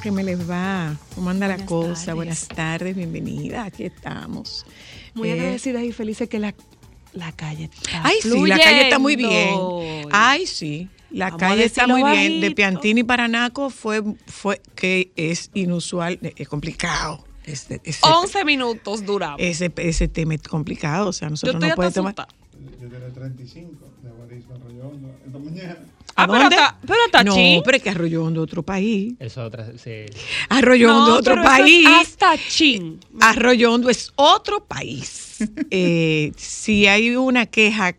que me les va? ¿Cómo anda la cosa? tardes. Buenas tardes, bienvenida. Aquí estamos. Muy Eh, agradecidas y felices que la, la calle está Ay, sí, la calle está muy bien. Ay, sí. La Vamos calle está muy bien. De. Piantini para Naco fue, fue que es inusual, es complicado. Ese, ese, 11 minutos duramos. ese, ese tema es complicado. O sea, nosotros no podemos tomar. Yo tenía 35 de Barizo Arroyondo esta mañana. Ah, pero está- pero no, pero es que Arroyo Hondo otro país. Eso otra, sí. Arroyo Hondo otro pero eso es país. hasta chin. Arroyo Hondo es otro país. Eh, si hay una queja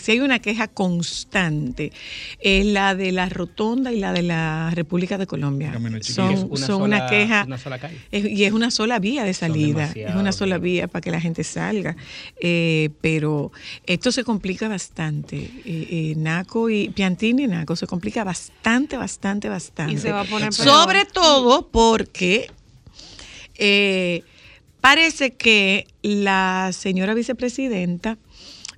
si hay una queja constante es la de la Rotonda y la de la República de Colombia. Son, una queja una sola calle. es- y es una sola vía de salida. Es una sola vía para que la gente salga. Eh, pero esto se complica bastante. Eh, eh, Naco y Piantini y Naco se complica bastante, bastante, bastante. Y se va a poner. Sobre todo porque eh, parece que la señora vicepresidenta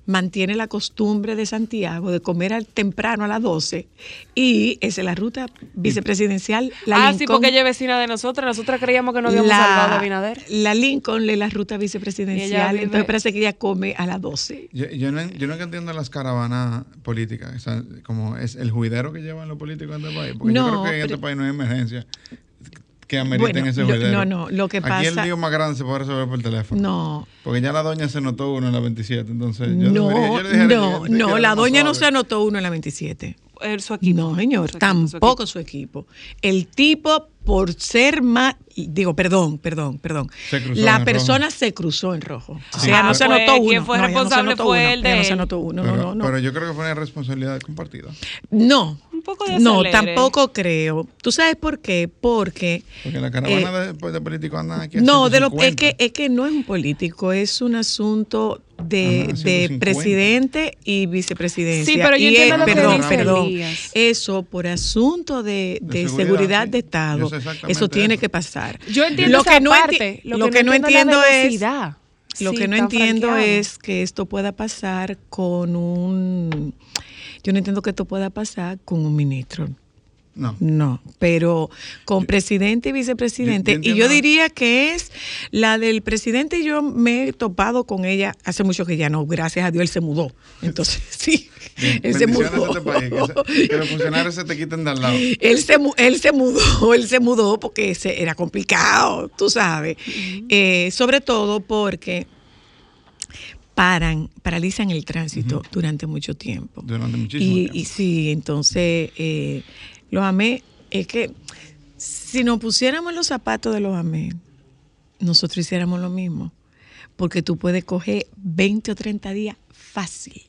mantiene la costumbre de Santiago de comer al temprano a las 12 y esa es la ruta vicepresidencial. La ah, sí, porque ella es vecina de nosotras. Nosotras creíamos que nos habíamos salvado de Abinader. la Lincoln es la ruta vicepresidencial, vive- entonces parece que ella come a las 12. Yo, yo, no, yo nunca entiendo las caravanas políticas, o sea, como es el juidero que llevan los políticos en este país. Porque yo No, creo que en este pero- país no hay emergencia que ameriten Bueno, ese no, no, lo que Aquí el pasa- lío más grande se puede resolver por teléfono. No, Porque ya la doña se notó uno en la 27, entonces yo no, debería- yo le dije no, no, era la doña no se anotó uno en la 27. Eh, su equipo. No, señor, Su equipo, su tampoco equipo. su equipo. El tipo, por ser más, digo, perdón, perdón, perdón. Se cruzó La persona se cruzó en rojo. O sea, no Ah, se pues, anotó uno. quien fue no, no se responsable fue uno, el de ella no se él. anotó uno, pero, no, no, no. pero yo creo que fue una responsabilidad compartida. no, Un poco de no, acelere. tampoco creo. ¿Tú sabes por qué? Porque Porque la caravana de, pues, de políticos andan aquí a Eh, no, de lo, es 150. que es que no es un político, es un asunto de, Ajá, de 150. presidente y vicepresidencia. Sí, pero yo Y entiendo es- lo que perdón, dice perdón. Eso por asunto de, de De seguridad, seguridad, de. Estado. Eso tiene eso. que pasar. Yo entiendo lo esa que no parte, lo lo que que no entiendo es la entiendo es lo Sí, que no entiendo franqueado. es que esto pueda pasar con un yo no entiendo que esto pueda pasar con un ministro. No. No, pero con presidente y vicepresidente. Yo- yo y yo diría que es la del presidente. Yo me he topado con ella hace mucho que ya no, gracias a Dios él se mudó. Entonces, sí, Bien, él se mudó. este país, que, se- que los funcionarios se te quiten de al lado. Él se, él se mudó, él se mudó porque ese era complicado, tú sabes. Eh, sobre todo porque paran, paralizan el tránsito durante mucho tiempo. Durante muchísimo y, tiempo. y sí, entonces eh, los amé, es que si nos pusiéramos los zapatos de los amé, nosotros hiciéramos lo mismo. Porque tú puedes coger 20 o 30 días fácil.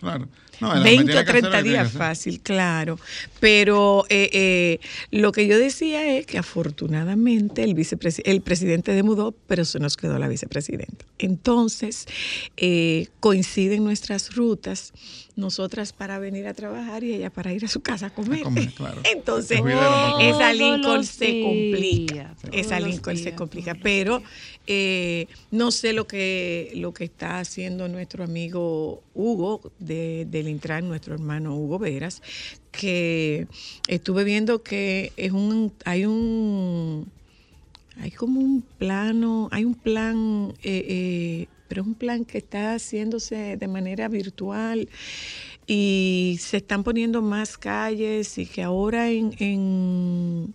Claro. No, el 20 tiene o que hacer lo 30 que tiene que días fácil, claro. Pero eh, eh, lo que yo decía es que afortunadamente el, vicepresi- el presidente demudó, pero se nos quedó la vicepresidenta. Entonces, eh, coinciden nuestras rutas, nosotras para venir a trabajar y ella para ir a su casa a comer. A comer, claro. Entonces, esa Lincoln se complica. Esa Lincoln se complica. Pero eh, no sé lo que, lo que está haciendo nuestro amigo Hugo de, del Intran, nuestro hermano Hugo Veras, que estuve viendo que es un, hay un, hay como un plano, hay un plan, eh, eh, pero es un plan que está haciéndose de manera virtual y se están poniendo más calles y que ahora en, en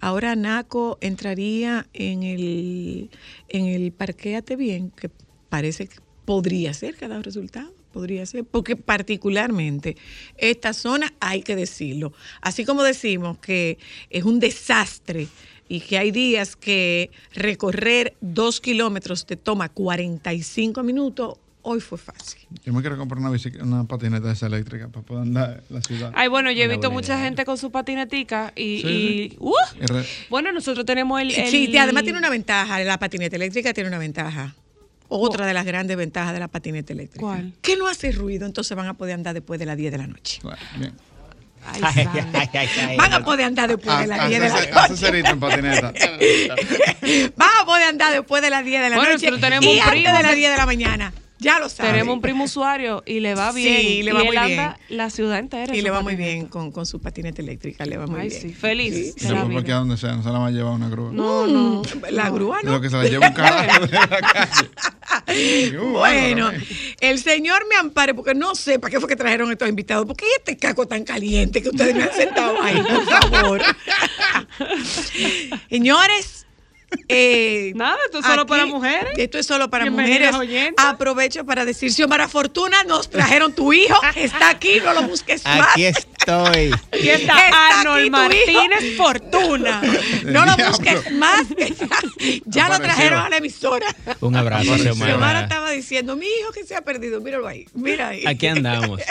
ahora Naco entraría en el en el parquéate bien, que parece que podría ser que ha dado resultado. Podría ser, porque particularmente esta zona, hay que decirlo, así como decimos que es un desastre y que hay días que recorrer dos kilómetros te toma 45 minutos, hoy fue fácil. Yo me quiero comprar una, bicic- una patineta esa eléctrica para poder andar en la ciudad. Ay, bueno, yo he visto mucha idea. gente con su patinetica y... Sí, y- sí. ¡Uh! Y re- Bueno, nosotros tenemos el... el- Sí, además tiene una ventaja, la patineta eléctrica tiene una ventaja. Otra de las grandes ventajas de la patineta eléctrica. ¿Cuál? Que no hace ruido, entonces van a poder andar después de las 10 de la noche. claro, bien. Ay, Van a poder andar después Ah, de las Hace 10 de la noche. cerito en patineta. Van a poder andar después de las 10 de la Bueno, noche. nosotros tenemos y un antes de las que- 10 de la mañana. Ya lo saben. Tenemos un primo usuario y le va bien. Sí, le va y muy él bien. anda la ciudad entera. en Y le va muy bien con, con su patineta eléctrica, le va muy Ay, bien. sí, feliz. Sí. de la Después porque a vida. donde sea, no se la va a llevar una grúa. No, no. La grúa Es no. lo que se la lleva un carajo de la calle. Uh, Bueno, el señor me ampare, porque no sé para qué fue que trajeron estos invitados, porque este caco tan caliente que ustedes me han sentado ahí, por favor. Señores, eh, Nada, esto es solo aquí- para mujeres. Esto es solo para mujeres. oyentes. Aprovecho para decir, Xiomara Fortuna, nos trajeron tu hijo, está aquí, no lo busques más. Aquí estoy. Aquí está, Está Arnold aquí tu hijo. Martínez Fortuna. No lo busques más, que ya, ya lo trajeron a la emisora. Un abrazo. Xiomara Xiomara. estaba diciendo, mi hijo que se ha perdido, míralo ahí, mira ahí. Aquí andamos.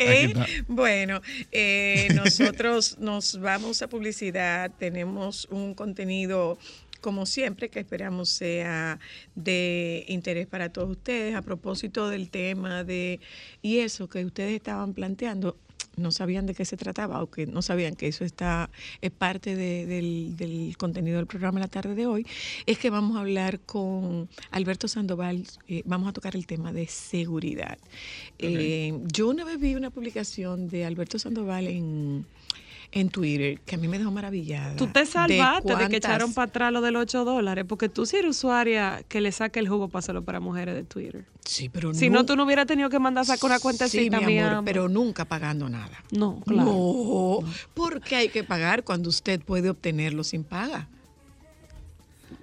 Eh, bueno, eh, nosotros nos vamos a publicidad, tenemos un contenido como siempre que esperamos sea de interés para todos ustedes a propósito del tema de y eso que ustedes estaban planteando no sabían de qué se trataba o que no sabían que eso está es parte de- del, del contenido del programa la tarde de hoy, es que vamos a hablar con Alberto Sandoval, eh, vamos a tocar el tema de seguridad. Eh, yo una vez vi una publicación de Alberto Sandoval en, en Twitter que a mí me dejó maravillada. Tú te salvaste de, que echaron para atrás lo de los 8 dólares, porque tú sí eres usuaria que le saque el jugo para hacerlo para mujeres de Twitter. Sí, pero Si no, tú no hubieras tenido que mandar a sacar una Sí, cuentecita, mi mi amor, pero nunca pagando nada. No, claro. No, porque hay que pagar cuando usted puede obtenerlo sin paga.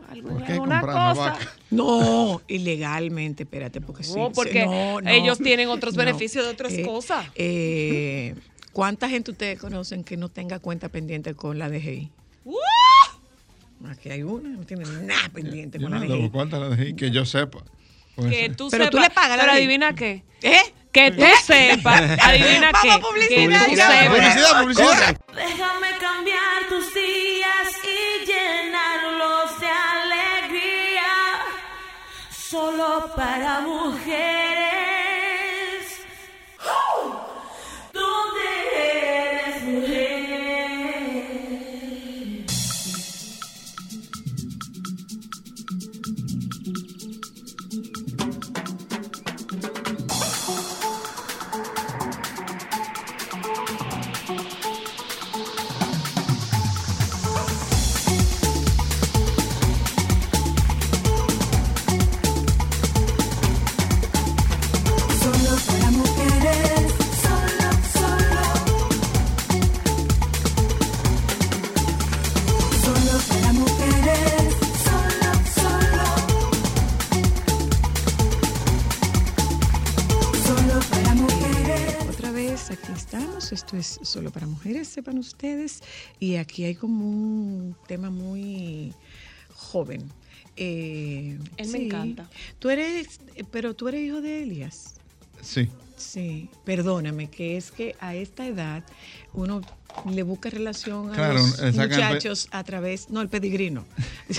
Algo- ¿Por qué una cosa. No, ilegalmente, espérate, porque sí. No, sí, porque no, no, ellos tienen otros no. beneficios de otras Eh, cosas. eh, ¿Cuánta gente ustedes conocen que no tenga cuenta pendiente con la DGI? ¡Uh! Aquí hay una, no tiene nada pendiente Yo con la no DGI. cuántas la dejé, que yo sepa. Que ser. tú Pero tú sepas. le pagas la Pero adivina qué. ¿Eh? Que tú sepas. Adivina Vamos qué. a publicidad, que tú sepas. Publicidad, publicidad. Déjame cambiar tus días y llenarlos de alegría. Solo para mujeres. Sepan ustedes. Y aquí hay como un tema muy joven. Eh, Él me encanta. Tú eres, pero tú eres hijo de Elias. Sí. Sí, perdóname, que es que a esta edad uno le busca relación a Claro, los muchachos a través, no, el pedigrino.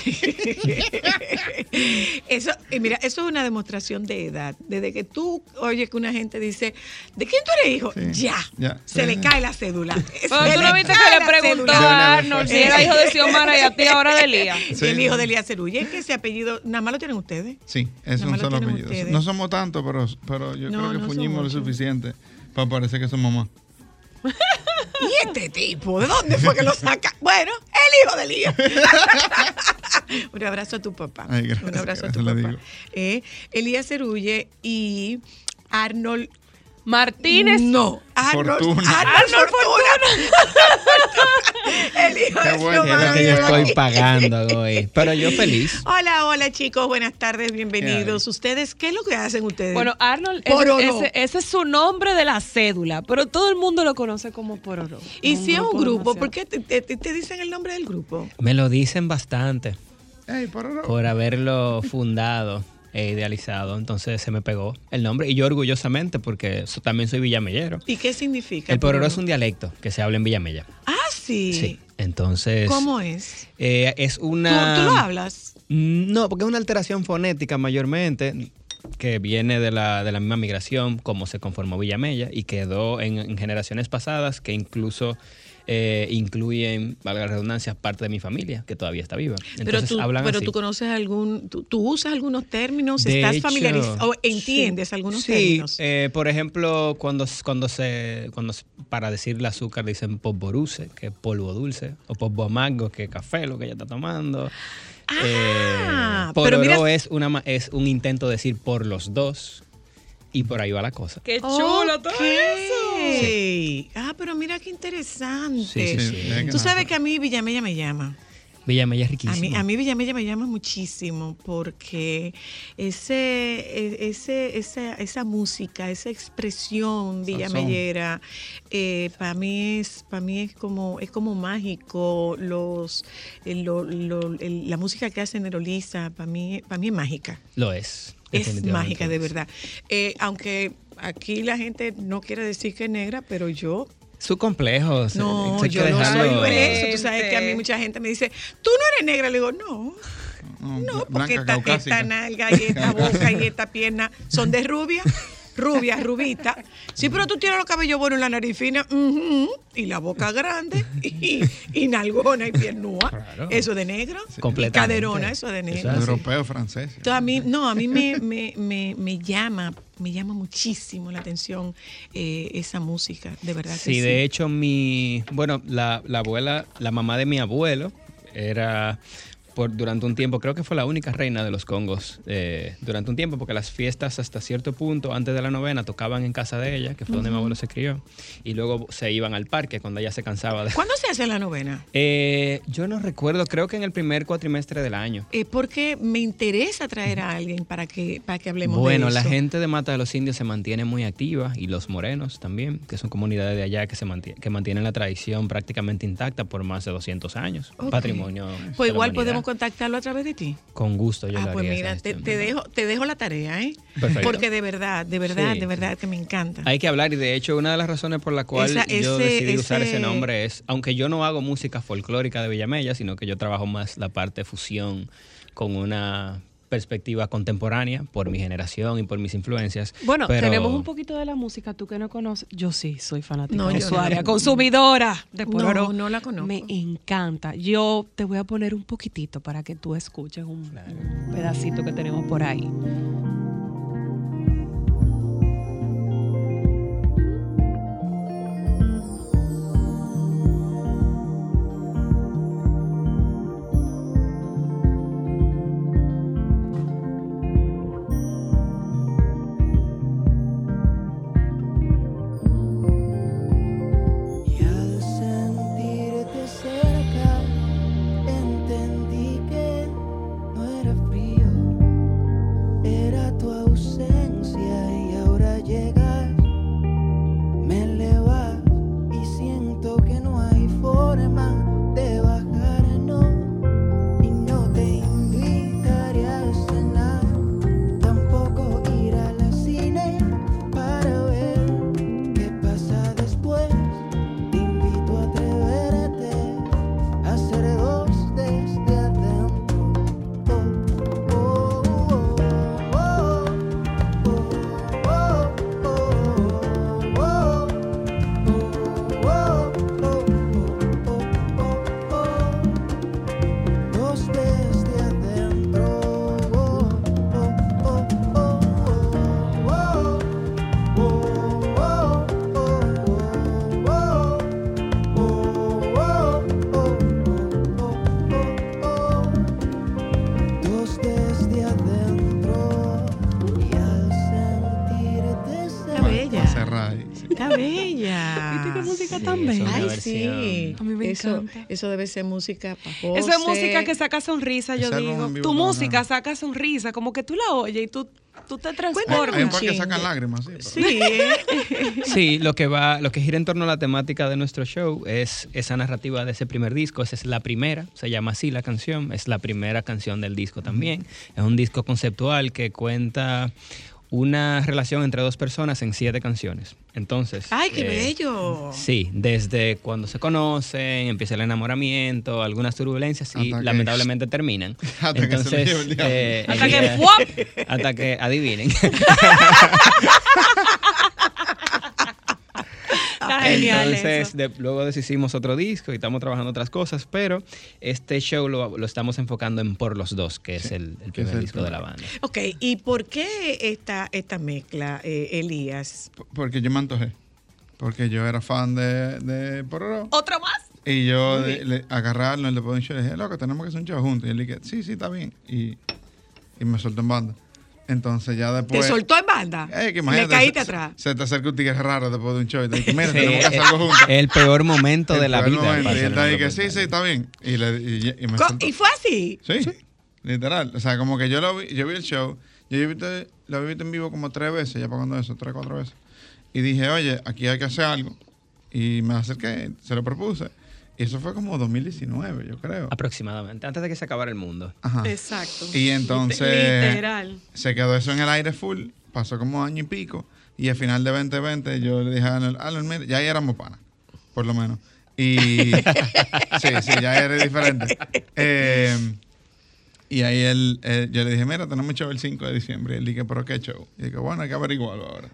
eso, y mira, eso es una demostración de edad. Desde que tú oyes que una gente dice, ¿de quién tú eres hijo? Sí, Ya, ya. se le cae la cédula. Pero tú no viste que le preguntó a Arnold si era hijo de Xiomara y a ti ahora de Elías. El hijo de Elías Cerulle, es que ese apellido, nada más lo tienen ustedes. Sí, es Nada un más lo solo apellido. ustedes. No somos tantos, pero, pero yo No, creo que no fuñimos lo suficiente para parecer que somos mamá. ¿Y este tipo? ¿De dónde fue que lo saca? Bueno, el hijo de Elías. Un abrazo a tu papá. Ay, gracias, Un abrazo a tu papá. Eh, Elías Cerulle y Arnold Martínez. No, Arnold Fortuna. Arnold, Fortuna. el hijo Qué de bueno. Es lo que yo estoy pagando hoy. Pero yo feliz. Hola, hola chicos, buenas tardes, bienvenidos. ¿Ustedes qué es lo que hacen ustedes? Bueno, Arnold, ese, Pororo. ese- ese es su nombre de la cédula, pero todo el mundo lo conoce como Pororo. y si es un grupo. ¿por qué te, te- te dicen el nombre del grupo? Me lo dicen bastante Ey, por por haberlo fundado e idealizado. Entonces se me pegó el nombre. Y yo orgullosamente, porque so- también soy villamellero. ¿Y qué significa? El pororo es un dialecto que se habla en Villamella. Ah, sí. Sí. Entonces. ¿Cómo es? eh, es ¿Tú, una. tú lo hablas? Mm, No, porque es una alteración fonética mayormente que viene de la, de la misma migración, como se conformó Villamella y quedó en, en generaciones pasadas que incluso eh, incluyen, valga la redundancia, parte de mi familia que todavía está viva. Pero, tú, hablan pero así. tú conoces algún, tú, tú usas algunos términos, De estás hecho, familiarizado o entiendes algunos sí, términos. eh, por ejemplo, cuando, cuando se, cuando se- para decirle azúcar dicen polvoruse, que es polvo dulce, o polvo amargo, que es café, lo que ella está tomando. Ah, eh, pero mira- es, una, ma- es un intento de decir por los dos, y por ahí va la cosa. Qué chulo todo Ok. Ah, pero mira qué interesante. Sí, sí, sí. Sí, de Tú sabes que a mí Villamella me llama. Villamella es A riquísimo. mí, a mí Villamella me llama muchísimo porque ese, e- ese, esa, esa música, esa expresión villamellera, para mí es, para mí es como, es como mágico. Los, el- lo- lo- el- la música que hace Nerolisa, para mí, para mí es mágica. Lo es. Es mágica, de verdad. Eh, aunque aquí la gente no quiere decir que es negra, pero yo Su complejo. no, yo no soy por eso. Tú sabes que a mí mucha gente me dice, tú no eres negra. Le digo, no, No, no, porque esta, esta nalga y esta boca y esta pierna son de rubia. Rubia, rubita. Sí, pero tú tienes los cabellos buenos, la nariz fina y la boca grande y, y nalgona y piernúa. Claro. Eso de negro. Y Completamente. caderona, eso de Eso negro. es así. Europeo, francés. Entonces, a mí, no, a mí me, me, me, me llama, me llama muchísimo la atención eh, esa música, de verdad que Sí, sí. de hecho, mi. Bueno, la, la abuela, la mamá de mi abuelo, era. Por, durante un tiempo, creo que fue la única reina de los congos eh, durante un tiempo, porque las fiestas hasta cierto punto, antes de la novena, tocaban en casa de ella, que fue donde mi abuelo se crió, y luego se iban al parque cuando ella se cansaba de... ¿Cuándo se hace la novena? Eh, yo no recuerdo, creo que en el primer cuatrimestre del año. Eh, porque me interesa traer a alguien para que, para que hablemos Bueno, de la eso. gente de Mata de los Indios se mantiene muy activa y los morenos también, que son comunidades de allá que se mantienen, que mantienen la tradición prácticamente intacta por más de 200 años. Patrimonio. Pues la igual podemos contactarlo a través de ti. Con gusto, yo ah, lo pues haría mira, te, dejo, te dejo la tarea, ¿eh? Perfecto. Porque de verdad, de verdad, Sí. de verdad que me encanta. Hay que hablar y de hecho una de las razones por la cual Esa- yo ese- decidí usar ese nombre es, aunque yo no hago música folclórica de Villamella, sino que yo trabajo más la parte fusión con una perspectiva contemporánea por mi generación y por mis influencias. Bueno, pero- tenemos un poquito de la música, tú que no conoces. Yo sí, soy fanática, No, yo no. usuaria, consumidora de pororo. no la conozco. Me encanta. Yo te voy a poner un poquitito para que tú escuches un, un pedacito que tenemos por ahí. Eso, debe ser música para Eso es música que saca sonrisa, yo digo. Tu música saca sonrisa, como que tú la oyes y tú, tú te transformas. hay un par que chingue. sacan lágrimas, sí. Sí. Sí, lo que va, lo que gira en torno a la temática de nuestro show es esa narrativa de ese primer disco. Esa es la primera, se llama así la canción. Es la primera canción del disco también. Es un disco conceptual que cuenta una relación entre dos personas en siete canciones. Entonces. Ay, qué eh, bello. Sí, desde cuando se conocen, empieza el enamoramiento, algunas turbulencias y Hasta que- lamentablemente terminan. Hasta que se eh, Hasta el que ¡fuap! hasta que adivinen. Genial Entonces, eso. de- luego deshicimos otro disco y estamos trabajando otras cosas, pero este show lo, lo estamos enfocando en Por los Dos, que es el, el que es primer el disco de la banda. Ok, ¿y por qué esta, esta mezcla, eh, Elías? P- Porque yo me antojé. Porque yo era fan de, de Pororo. ¿Otro más? Y yo le, agarrarlo, le pongo un show y le dije, loco, tenemos que hacer un show juntos. Y él dije, sí, sí, está bien. Y, y me soltó en banda. Entonces ya ¿Te después... soltó en banda? Eh, que ¿Le imagínate, caíste se- atrás? Se te acerca un tigre raro después de un show y te dice, mira, Sí, tenemos que hacer algo juntos. el peor momento de El la peor vida. momento. Y él está ahí que sí, sí, está bien. Y, le, y, y me Co- soltó. ¿Y fue así? Sí, literal. O sea, como que yo lo vi, yo vi el show, yo he visto, lo visto en vivo como tres veces, ya pagando eso, tres, cuatro veces. Y dije, oye, aquí hay que hacer algo. Y me acerqué, se lo propuse. Y eso fue como 2019, yo creo. Aproximadamente, antes de que se acabara el mundo. Ajá. Exacto. Y entonces Literal. se quedó eso en el aire full, pasó como año y pico. Y al final de 2020 yo le dije a Arnold, Arnold, mira, ya ahí éramos panas, por lo menos. Y sí, sí, ya era diferente. Eh, y ahí él, eh, yo le dije, mira, tenemos show el 5 de diciembre. Y él dije, ¿pero qué show? Y dije, bueno, hay que averiguarlo ahora.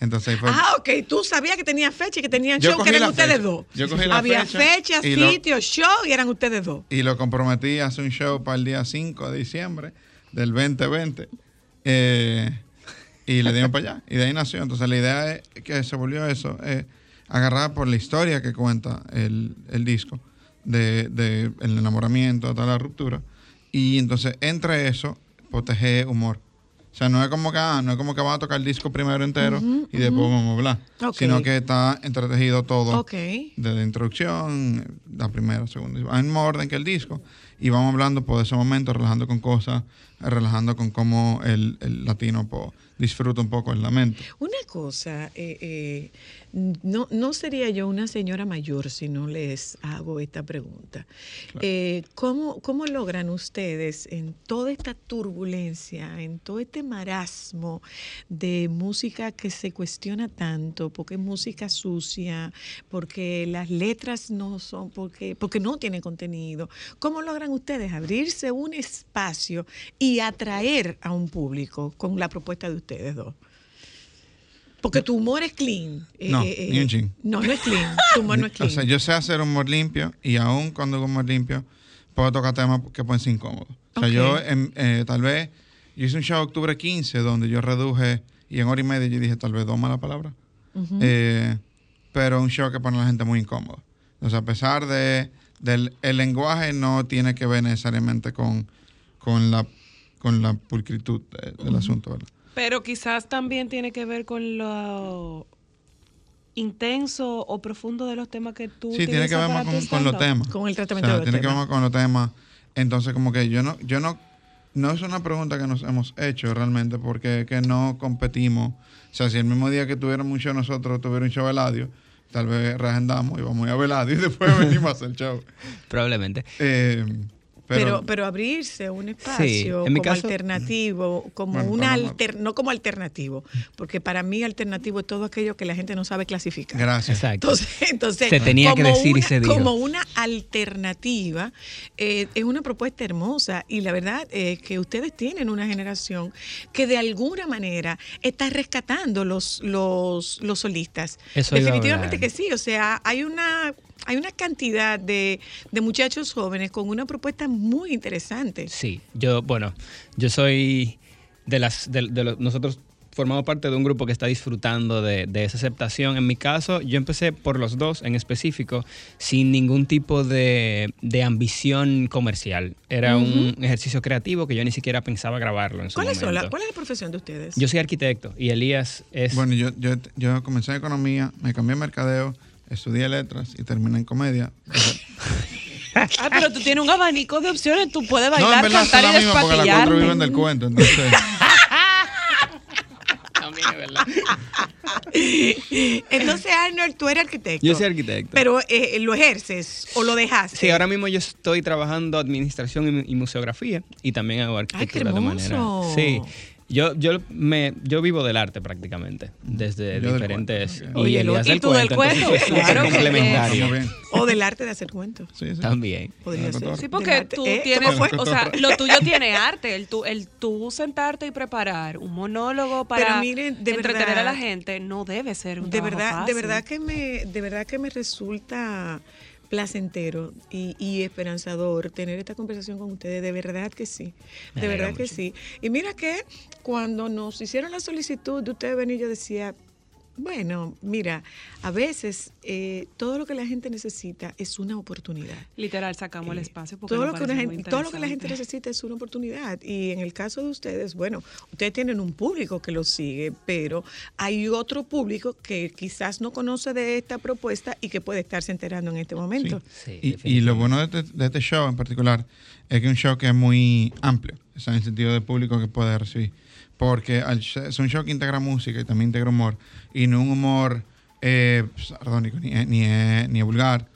Entonces fue. Ah, ok. Tú sabías que tenía fecha y que tenían Yo show, que eran ustedes fecha. dos. Yo cogí la Había fecha fecha, lo- sitio, show y eran ustedes dos. Y lo comprometí a hacer un show para el día 5 de diciembre del 2020. Eh, y le dimos para allá. Y de ahí nació. Entonces la idea es que se volvió eso, eh, agarrar por la historia que cuenta el, el disco, de, de el enamoramiento, toda la ruptura. Y entonces entre eso, proteger humor. O sea, no es como que, ah, no es como que vamos a tocar el disco primero entero y después vamos a hablar. Sino que está entretejido todo Ok. de la introducción, la primera, segunda, en mismo orden que el disco, y vamos hablando por ese momento, relajando con cosas, relajando con cómo el, el latino pues, disfruta un poco el lamento. Una cosa, eh, eh, no, no sería yo una señora mayor si no les hago esta pregunta. Eh, ¿cómo, ¿Cómo logran ustedes en toda esta turbulencia, en todo este marasmo de música que se cuestiona tanto, porque es música sucia, porque las letras no son, porque, porque no tienen contenido? ¿Cómo logran ustedes abrirse un espacio y atraer a un público con la propuesta de ustedes dos? Porque tu humor es clean. Eh, No, eh, ni un eh, chin. No, no es clean. Tu humor no es O clean. sea, yo sé hacer humor limpio y aún cuando hago humor limpio, puedo tocar temas que pueden ser incómodos. O sea, yo eh, tal vez, yo hice un show octubre 15 donde yo reduje y en hora y media yo dije tal vez dos malas palabras. Eh, pero un show que pone a la gente muy incómoda. O sea, a pesar de del el lenguaje no tiene que ver necesariamente con, con la con la pulcritud de- del asunto, ¿verdad? Pero quizás también tiene que ver con lo intenso o profundo de los temas que tú Sí, tiene que ver más con, los temas. Con el O tratamiento sea, de los tiene que ver más con los temas. Entonces, como que yo no, yo no, no es una pregunta que nos hemos hecho realmente, porque es que no competimos. O sea, si el mismo día que tuviéramos un show nosotros tuviera un show Eladio, tal vez reagendamos y vamos a ir a ver Eladio y después venimos a hacer el show. Probablemente. Eh, Pero, pero, pero abrirse un espacio en mi como caso- alternativo, como Bueno, un alter, no como alternativo, porque para mí alternativo es todo aquello que la gente no sabe clasificar. gracias. Exacto. Entonces, entonces Se tenía que como decir y una- se dijo. Como una alternativa, eh, es una propuesta hermosa y la verdad es que ustedes tienen una generación que de alguna manera está rescatando los, los, los solistas. Eso Definitivamente que sí, o sea, hay una... Hay una cantidad de, de muchachos jóvenes con una propuesta muy interesante. Sí, yo, bueno, yo soy de las, de, de los- nosotros formamos parte de un grupo que está disfrutando de, de esa aceptación. En mi caso, yo empecé por los dos en específico, sin ningún tipo de, de ambición comercial. Era un ejercicio creativo que yo ni siquiera pensaba grabarlo en su ¿Cuál es, momento. la, ¿Cuál es la profesión de ustedes? Yo soy arquitecto y Elías es... Bueno, yo, yo, yo comencé en economía, me cambié a mercadeo, estudié letras y terminé en comedia. Ah, pero tú tienes un abanico de opciones. Tú puedes no, en bailar, verdad cantar la y misma porque las cuatro viven del cuento. Entonces, También es verdad. Entonces, Arnold, tú eres arquitecto. Yo soy arquitecto. Pero eh, lo ejerces o lo dejaste. Sí, ahora mismo yo estoy trabajando administración y, museografía y también hago arquitectura de manera. Sí. Yo, yo, me, yo vivo del arte prácticamente, desde Yo diferentes... cuento. Oye, ¿y del tú del entonces cuento? es súper Claro que complementario. O del arte de hacer cuentos. Sí, sí. También. Podría ser. cotorra. Sí, porque tú ¿Eh? tienes, ¿Cómo fue? o sea, lo tuyo tiene arte, el tú, el tú sentarte y preparar un monólogo para Pero miren, de entretener verdad- a la gente no debe ser un de verdad, de verdad que me, de verdad que me resulta placentero y, y esperanzador tener esta conversación con ustedes, de verdad que sí, de verdad que sí. Y mira que cuando nos hicieron la solicitud de ustedes venir, yo decía, bueno, mira, a veces eh, todo lo que la gente necesita es una oportunidad. Literal, sacamos el Eh, espacio porque todo lo, que una parece muy gente, todo lo que la gente necesita es una oportunidad. Y en el caso de ustedes, bueno, ustedes tienen un público que los sigue, pero hay otro público que quizás no conoce de esta propuesta y que puede estarse enterando en este momento. Sí, Y, y lo bueno de este, de este show en particular es que es un show que es muy amplio, o sea, en el sentido de público que puede recibir. Porque es un show que integra música y también integra humor, y no un humor eh, sardónico ni, ni, es- ni es vulgar.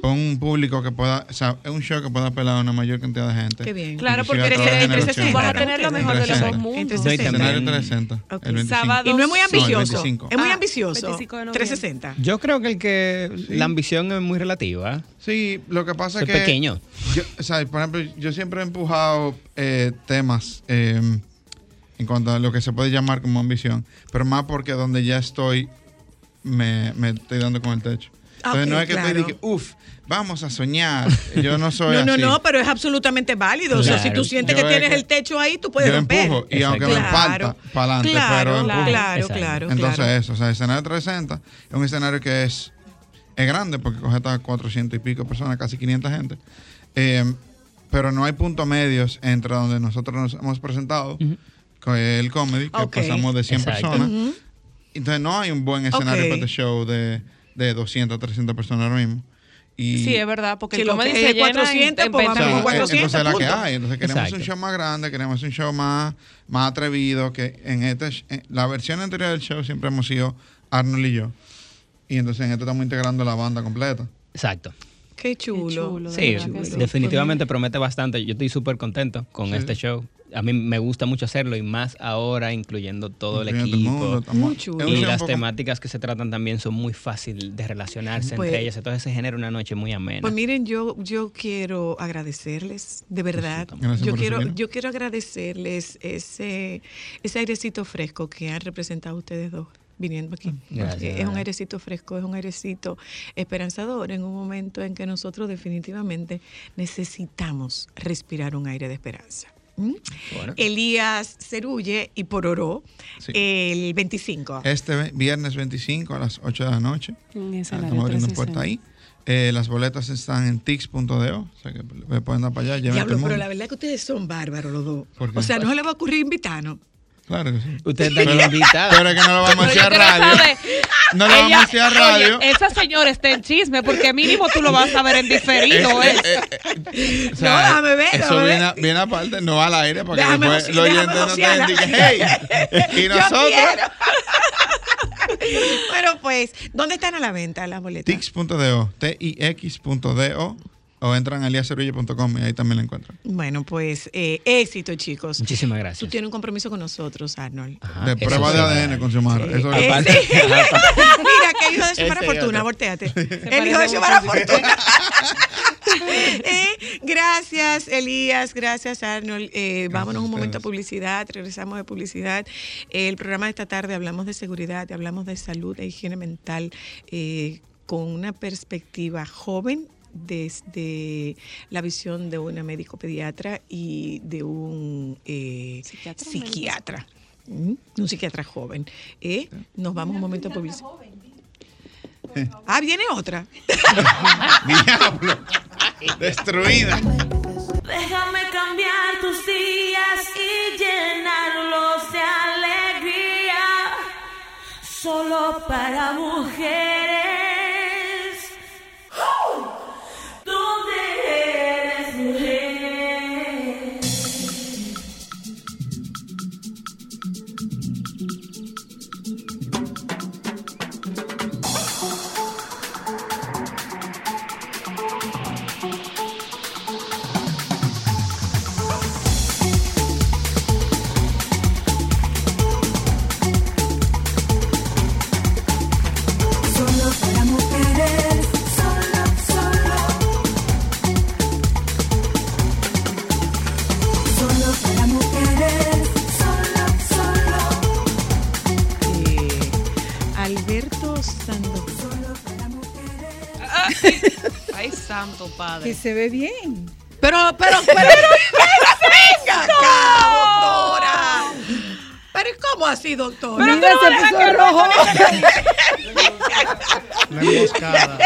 Pon un público que pueda, o sea, es un show que pueda apelar a una mayor cantidad de gente. Qué bien. Claro, porque entre generaciones. tú vas a tener lo mejor de los dos 360. mundos. Sesenta. Escenario también- 360, Ok. el 25. Sábado. Y no es muy el ambicioso. 25. es muy Ah, ambicioso. 25 de noviembre. 360. Yo creo que el que la ambición es muy relativa. Sí, lo que pasa Soy es que... pequeño. Yo, o sea, por ejemplo, yo siempre he empujado eh, temas eh, en cuanto a lo que se puede llamar como ambición, pero más porque donde ya estoy me, me estoy dando con el techo. Entonces Ok, no es que claro. te diga, uff, vamos a soñar. Yo no soy No, no, así. no, pero es absolutamente válido. O sea, si Claro. tú sientes Yo que es tienes que- el techo ahí, tú puedes yo romper. empujo y aunque me Exacto. falta para adelante, claro, pero empujo. claro, Exacto. claro, Entonces claro. eso, o sea, el escenario 360 es un escenario que es, es grande porque coge hasta 400 y pico personas, casi 500 gente. Eh, pero no hay puntos medios entre donde nosotros nos hemos presentado, el comedy, que pasamos de 100 Exacto. personas. Entonces no hay un buen escenario para este show de, de 200, 300 personas ahora mismo. Y, Sí, es verdad, porque Si el lo comedy en- 400, en pues o 20 sea, vamos con minutos. eh, entonces es la que hay. Entonces queremos Exacto. un show más grande, queremos un show más, más atrevido. Que en este, en la versión anterior del show siempre hemos sido Arnold y yo. Y entonces en esto estamos integrando la banda completa. Exacto. Qué chulo. Qué chulo, de Sí, definitivamente promete bastante. Yo estoy súper contento con Sí. este show. A mí me gusta mucho hacerlo y más ahora incluyendo todo el equipo. Muy chulo. Y las poco- temáticas que se tratan también son muy fáciles de relacionarse Pues- entre ellas. Entonces se genera una noche muy amena. Pues miren, yo, yo quiero agradecerles, de verdad. Gracias Yo quiero, yo quiero agradecerles ese, ese airecito fresco que han representado ustedes dos viniendo aquí. Gracias, es un airecito fresco, es un airecito esperanzador en un momento en que nosotros definitivamente necesitamos respirar un aire de esperanza. ¿Mm? Bueno. Elías Cerulle y Pororó Sí. el 25. Este viernes 25 a las 8 de la noche. En Ah, Estamos abriendo 360. puerta ahí. Eh, las boletas están en tix.do. O sea que me pueden dar para allá. Diablo, pero la verdad es que ustedes son bárbaros los dos. O sea, no se les va a ocurrir invitarnos. Claro que sí. Ustedes están Pero- invitados. Pero es que no lo vamos a quiero radio. No lo vamos a a radio. Oye, esa señora está en chisme porque mínimo tú lo vas a ver en diferido, ¿eh? O No, déjame ver, Eso déjame viene, ver. a- viene aparte, no al aire, para que Déjame después los oyentes no tengan que, hey, y nosotros, bueno, pues, ¿dónde están a la venta las boletas? tix.do, T-I-X.do, o entran a eliacerulle.com y ahí también la encuentran. Bueno, pues, eh, éxito, chicos. Muchísimas Tú gracias. tienes un compromiso con nosotros, Arnold. Ajá, de prueba sí. de ADN con Xiomara. Eso es Eh, Aparte- sí. Mira, que hijo de Xiomara Fortuna, volteate. El hijo de Xiomara sí. Fortuna. Eh, gracias, Elías. Gracias, Arnold. Eh, vámonos un momento a publicidad. Regresamos de publicidad. Eh, el programa de esta tarde hablamos de seguridad, hablamos de salud e higiene mental eh, con una perspectiva joven desde la visión de una médico pediatra y de un eh, Psiquiatra, psiquiatra. ¿Mm? Un psiquiatra joven. Eh, Nos vamos un momento a publicidad. Ah, viene otra. Diablo, destruida. Déjame cambiar tus días y llenarlos de alegría. Solo para mujeres. Santo, padre. Que se ve bien. Pero, pero, pero, venga acá, doctora. Pero ¿y ¿cómo así, doctora? Mira, se puso rojo. La emboscada.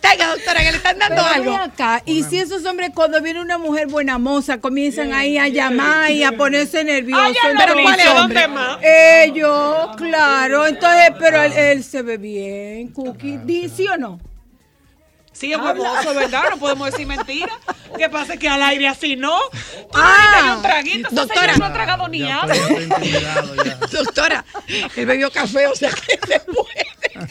Tenga, doctora, que le están dando Pero algo. acá, y si esos hombres cuando viene una mujer buena moza comienzan ahí a llamar y a ponerse nerviosos. No, entonces- ¿cuál es más? Ellos, claro, entonces, pero él, él se ve bien, Cookie, ¿Di sí o no? Sí, es huevoso, ¿verdad? No podemos decir mentiras. ¿Qué pasa? Que al aire así, ¿no? Tú Ah, ah, un traguito, doctora. señor no ha tragado ni Ya agua. ya. Doctora, él bebió café, o sea que se puede. No,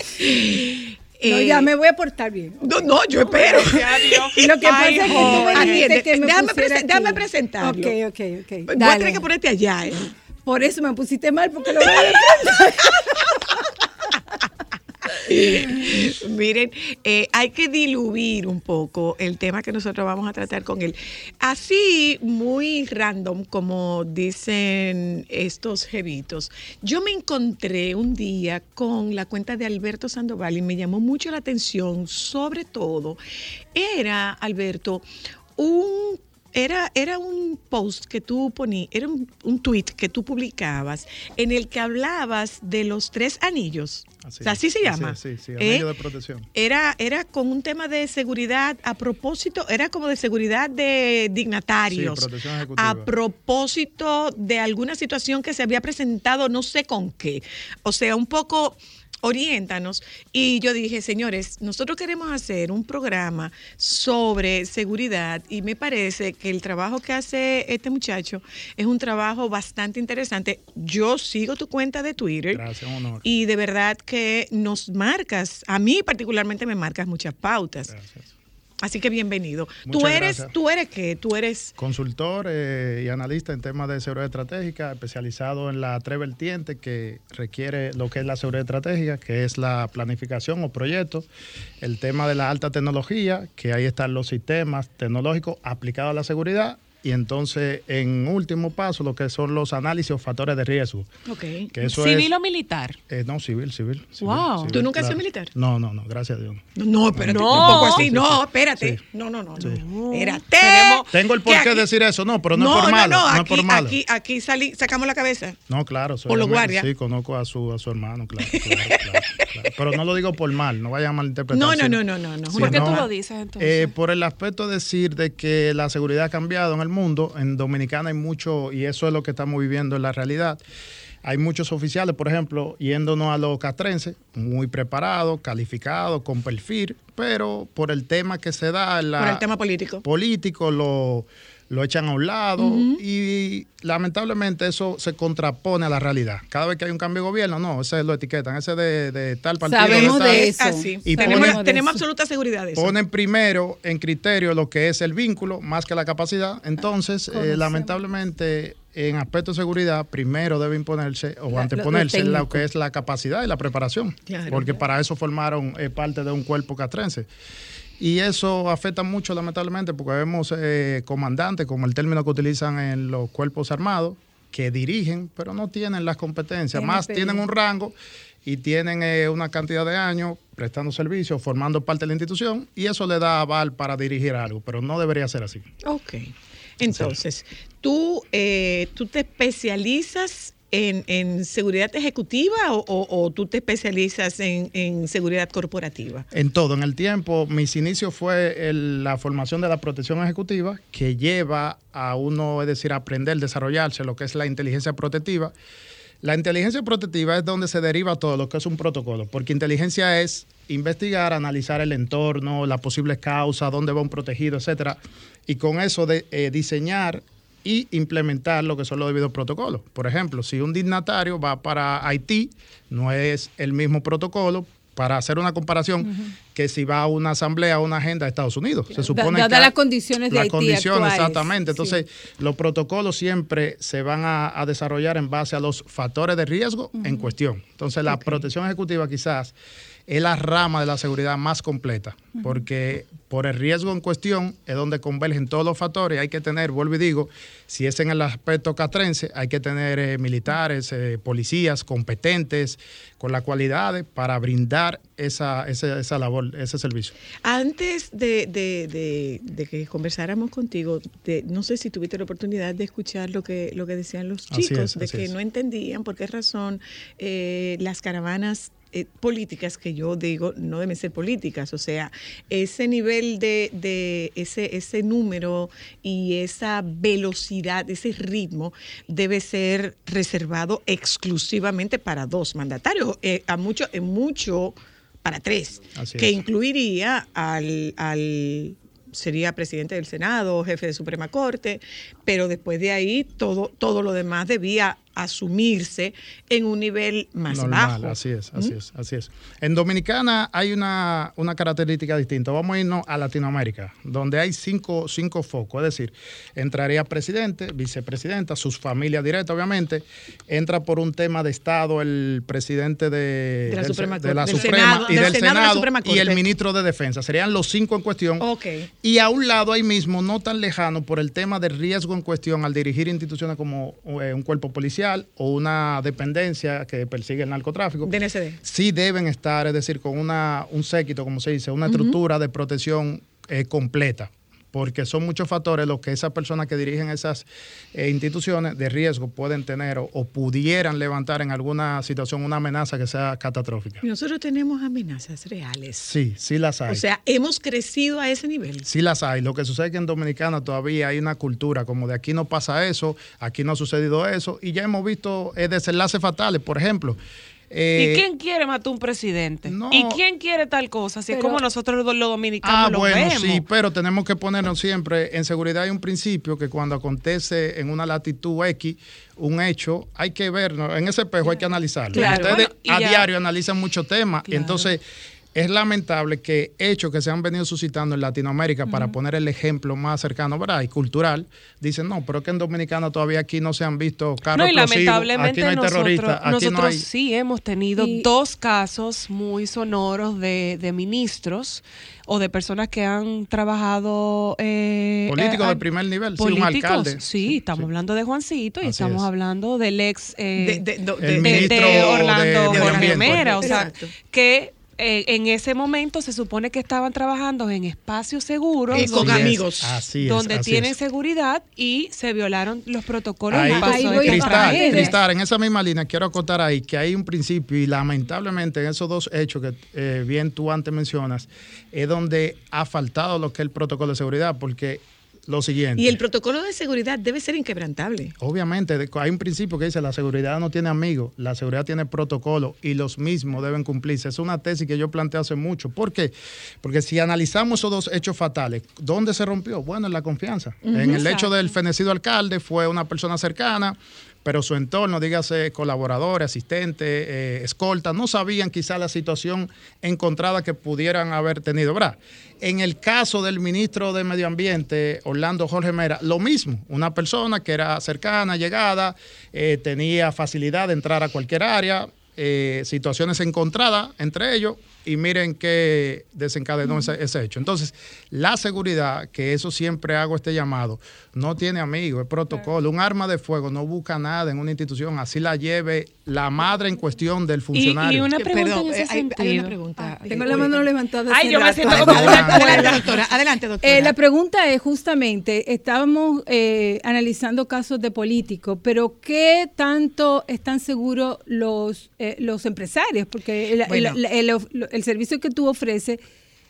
Eh, ya me voy a portar bien. No, no, yo espero. A Dios. Lo que pasa Ay, es que tú me dijiste que me déjame presen- déjame presentarlo. Ok, ok, ok. Voy a Dale. tener que ponerte allá, ¿eh? Por eso me pusiste mal, porque lo voy a Miren, eh, hay que diluir un poco el tema que nosotros vamos a tratar con él. Así, muy random, como dicen estos jevitos. Yo me encontré un día con la cuenta de Alberto Sandoval y me llamó mucho la atención, sobre todo, era, Alberto, un era, era un post que tú ponías, era un, un tweet que tú publicabas en el que hablabas de los tres anillos. Así o sea, así se llama. así es, sí, sí, ¿Eh? anillo de protección. Era, era con un tema de seguridad a propósito, era como de seguridad de dignatarios. Sí, protección ejecutiva. a propósito de alguna situación que se había presentado, no sé con qué. O sea, un poco oriéntanos. Y yo dije, señores, nosotros queremos hacer un programa sobre seguridad y me parece que el trabajo que hace este muchacho es un trabajo bastante interesante. Yo sigo tu cuenta de Twitter. Gracias, honor. Y de verdad que nos marcas, a mí particularmente me marcas muchas pautas. Gracias. Así que bienvenido. Muchas tú eres, gracias. tú eres qué? Tú eres Consultor eh, y analista en temas de seguridad estratégica, especializado en la tres vertientes que requiere lo que es la seguridad estratégica, que es la planificación o proyecto, el tema de la alta tecnología, que ahí están los sistemas tecnológicos aplicados a la seguridad, y entonces en último paso lo que son los análisis o factores de riesgo, Ok. que eso ¿Civil es... o militar? eh, no, civil, civil. Wow. civil, ¿Tú nunca has sido militar? No, no, no, gracias a Dios. No, no, espérate, No. tampoco así. Sí, sí, no, espérate. Sí. No, no, no, Sí. no. Espérate. Tenemos- Tengo el por qué aquí- decir eso, no, pero no, es por malo. No, No, aquí, es por malo. aquí, aquí salí, sacamos la cabeza. No, claro. soy Por los guardias. Sí, conozco a su, a su hermano, claro, claro, claro, claro. Pero no lo digo por mal, no vayan a malinterpretar. No, no, no, no, no, no. ¿Por qué tú no. lo dices entonces? Eh, por el aspecto de decir de que la seguridad ha cambiado en el mundo, en Dominicana hay mucho, y eso es lo que estamos viviendo en la realidad. Hay muchos oficiales, por ejemplo, yéndonos a los castrenses, muy preparados, calificados, con perfil, pero por el tema que se da la, Por el tema político. político lo, lo echan a un lado y lamentablemente eso se contrapone a la realidad. Cada vez que hay un cambio de gobierno, no, ese lo etiquetan, ese de, de tal partido. Sabemos tal. de Es eso. así. Y tenemos ponen- tenemos absoluta seguridad de eso. Ponen primero en criterio lo que es el vínculo más que la capacidad. Entonces, eh, lamentablemente, en aspecto de seguridad, primero debe imponerse o La- anteponerse lo que es la capacidad y la preparación. Claro. Porque para eso formaron eh, parte de un cuerpo castrense. Y eso afecta mucho, lamentablemente, porque vemos eh, comandantes, como el término que utilizan en los cuerpos armados, que dirigen, pero no tienen las competencias. Tienen Más tienen un rango y tienen eh, una cantidad de años prestando servicio, formando parte de la institución, y eso le da aval para dirigir algo, pero no debería ser así. Ok. Entonces, tú, eh, tú te especializas en, seguridad ejecutiva o, tú te especializas en, seguridad corporativa? En todo, en el tiempo, mis inicios fue la formación de la protección ejecutiva, que lleva a uno, es decir, aprender, desarrollarse lo que es la inteligencia protectiva. La inteligencia protectiva es donde se deriva todo lo que es un protocolo, porque inteligencia es investigar, analizar el entorno, las posibles causas, dónde va un protegido, etcétera, y con eso de, eh, diseñar y implementar lo que son los debidos protocolos. Por ejemplo, si un dignatario va para Haití, no es el mismo protocolo para hacer una comparación que si va a una asamblea o una agenda de Estados Unidos. Se supone Dadas que las condiciones de las Haití condiciones, actuales, exactamente. Entonces, los protocolos siempre se van a, a desarrollar en base a los factores de riesgo en cuestión. Entonces, la protección ejecutiva quizás es la rama de la seguridad más completa, porque por el riesgo en cuestión es donde convergen todos los factores. Hay que tener, vuelvo y digo, si es en el aspecto catrense, hay que tener eh, militares, eh, policías competentes, con las cualidades para brindar esa, esa, esa labor, ese servicio. Antes de, de- de- de que conversáramos contigo, de- no sé si tuviste la oportunidad de escuchar lo que, lo que decían los chicos, es, de que es. no entendían por qué razón eh, las caravanas eh, políticas que yo digo no deben ser políticas, o sea, ese nivel de, de ese, ese número y esa velocidad, ese ritmo debe ser reservado exclusivamente para dos mandatarios, eh, a mucho, en mucho para tres, Así que es. incluiría al, al sería presidente del Senado, jefe de Suprema Corte, pero después de ahí todo, todo lo demás debía asumirse en un nivel más Normal, bajo. así es, así es, así es. En Dominicana hay una, una característica distinta. Vamos a irnos a Latinoamérica, donde hay cinco, cinco focos. Es decir, entraría presidente, vicepresidenta, sus familias directas, obviamente. Entra por un tema de Estado el presidente de, De la del- Suprema de la Corte, del Suprema Senado, y del del Senado y la Senado Suprema y el ministro de Defensa. Serían los cinco en cuestión. Y a un lado ahí mismo, no tan lejano, por el tema de riesgo en cuestión al dirigir instituciones como eh, un cuerpo policial o una dependencia que persigue el narcotráfico, DNCD. sí deben estar, es decir, con una, un séquito, como se dice, una estructura de protección eh, completa. Porque son muchos factores los que esas personas que dirigen esas eh, instituciones de riesgo pueden tener o, o pudieran levantar en alguna situación una amenaza que sea catastrófica. Nosotros tenemos amenazas reales. Sí, sí las hay. O sea, hemos crecido a ese nivel. Sí las hay. Lo que sucede es que en Dominicana todavía hay una cultura como de aquí no pasa eso, aquí no ha sucedido eso, y ya hemos visto eh, desenlaces fatales. Por ejemplo, eh, ¿Y quién quiere matar un presidente? no. ¿Y quién quiere tal cosa? Si es como nosotros los, los dominicanos Ah, lo bueno, vemos. sí, pero tenemos que ponernos siempre en seguridad. Hay un principio que cuando acontece en una latitud X un hecho, hay que verlo. En ese espejo hay que analizarlo. Claro, Ustedes bueno, a ya- diario analizan muchos temas. Claro. entonces, es lamentable que hechos que se han venido suscitando en Latinoamérica, para poner el ejemplo más cercano, ¿verdad? Y cultural, dicen, no, pero que en Dominicana todavía aquí no se han visto carros No, y lamentablemente aquí no hay nosotros, terroristas, aquí nosotros no hay... sí hemos tenido Y- dos casos muy sonoros de, de ministros o de personas que han trabajado... Eh, Políticos eh, de primer nivel, sí, un políticos, alcalde. Sí, Sí, estamos sí. hablando de Juancito y Así estamos es. hablando del ex... eh, De, de- de- El de- de- ministro de de Orlando Jorge. Mera, o sea, Exacto. que eh, en ese momento se supone que estaban trabajando en espacios seguros, Y con amigos. Así es, donde así tienen es. seguridad y se violaron los protocolos Ahí, Ahí voy Cristal. Cristal, en esa misma línea quiero acotar ahí que hay un principio y lamentablemente en esos dos hechos que eh, bien tú antes mencionas, es donde ha faltado lo que es el protocolo de seguridad, porque lo siguiente. y el protocolo de seguridad debe ser inquebrantable. Obviamente, hay un principio que dice la seguridad no tiene amigos, la seguridad tiene protocolo y los mismos deben cumplirse. Es una tesis que yo planteo hace mucho. ¿Por qué? Porque si analizamos esos dos hechos fatales, ¿dónde se rompió? Bueno, en la confianza. en el hecho del fenecido alcalde fue una persona cercana, pero su entorno, dígase colaboradores, asistentes, eh, escoltas, no sabían quizá la situación encontrada que pudieran haber tenido. ¿verdad? En el caso del ministro de Medio Ambiente, Orlando Jorge Mera, lo mismo, una persona que era cercana, llegada, eh, tenía facilidad de entrar a cualquier área, eh, situaciones encontradas entre ellos, y miren qué desencadenó ese, ese hecho. Entonces, la seguridad, que eso siempre hago este llamado, no tiene amigos, es protocolo. Un arma de fuego no busca nada en una institución, así la lleve la madre en cuestión del funcionario. y una pregunta perdón, en ese eh, hay, una pregunta. Tengo eh, la mano levantada. Ay, yo me siento como Adelante. Adelante, doctora. Adelante, doctora. Eh, la pregunta es justamente, estábamos eh, analizando casos de políticos, pero ¿qué tanto están seguros los, eh, los empresarios? Porque el, el- Bueno. el- el- el servicio que tú ofreces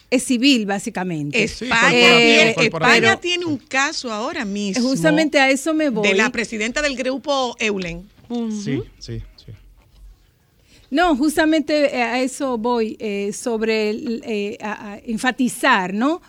es civil, básicamente. España. España tiene un caso ahora mismo Justamente a eso me voy. de la presidenta del grupo Eulen. Sí, sí, sí. No, justamente eh, a eso voy, eh, sobre el, eh, a- a enfatizar, ¿no?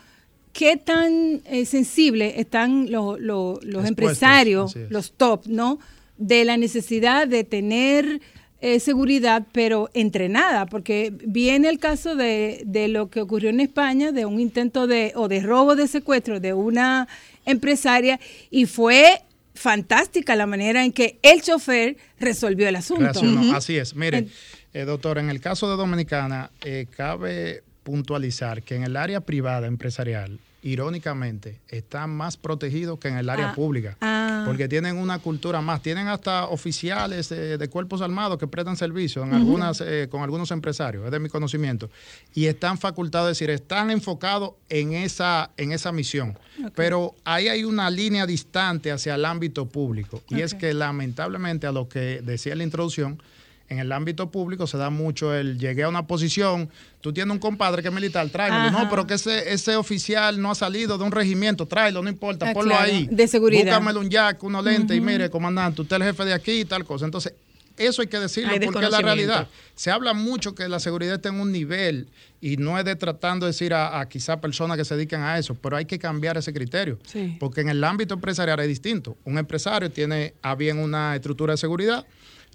¿Qué tan eh, sensibles están lo- lo- los empresarios, los top, ¿no? De la necesidad de tener eh, seguridad, pero entrenada, porque viene el caso de, de lo que ocurrió en España, de un intento de, o de robo de secuestro de una empresaria, y fue fantástica la manera en que el chofer resolvió el asunto. Así es. Mire, Eh, doctor, en el caso de Dominicana, eh, cabe puntualizar que en el área privada empresarial, irónicamente, están más protegidos que en el área Ah, pública. ah. Porque tienen una cultura más. Tienen hasta oficiales eh, de cuerpos armados que prestan servicio en Ujú. algunas, eh, con algunos empresarios, es de mi conocimiento. Y están facultados, es decir, están enfocados en esa, en esa misión. Pero ahí hay una línea distante hacia el ámbito público. Y es que lamentablemente a lo que decía en la introducción, en el ámbito público se da mucho el llegué a una posición, tú tienes un compadre que es militar, tráelo. No, pero que ese, ese oficial no ha salido de un regimiento, tráelo, no importa, Ah, ponlo claro, ahí. de seguridad. Búscamele un jack, unos lentes y mire, comandante, usted es el jefe de aquí y tal cosa. Entonces, eso hay que decirlo Hay porque es la realidad. Se habla mucho que la seguridad está en un nivel y no es de tratando de decir a, a quizá personas que se dedican a eso, pero hay que cambiar ese criterio. Sí. Porque en el ámbito empresarial es distinto. Un empresario tiene a bien una estructura de seguridad,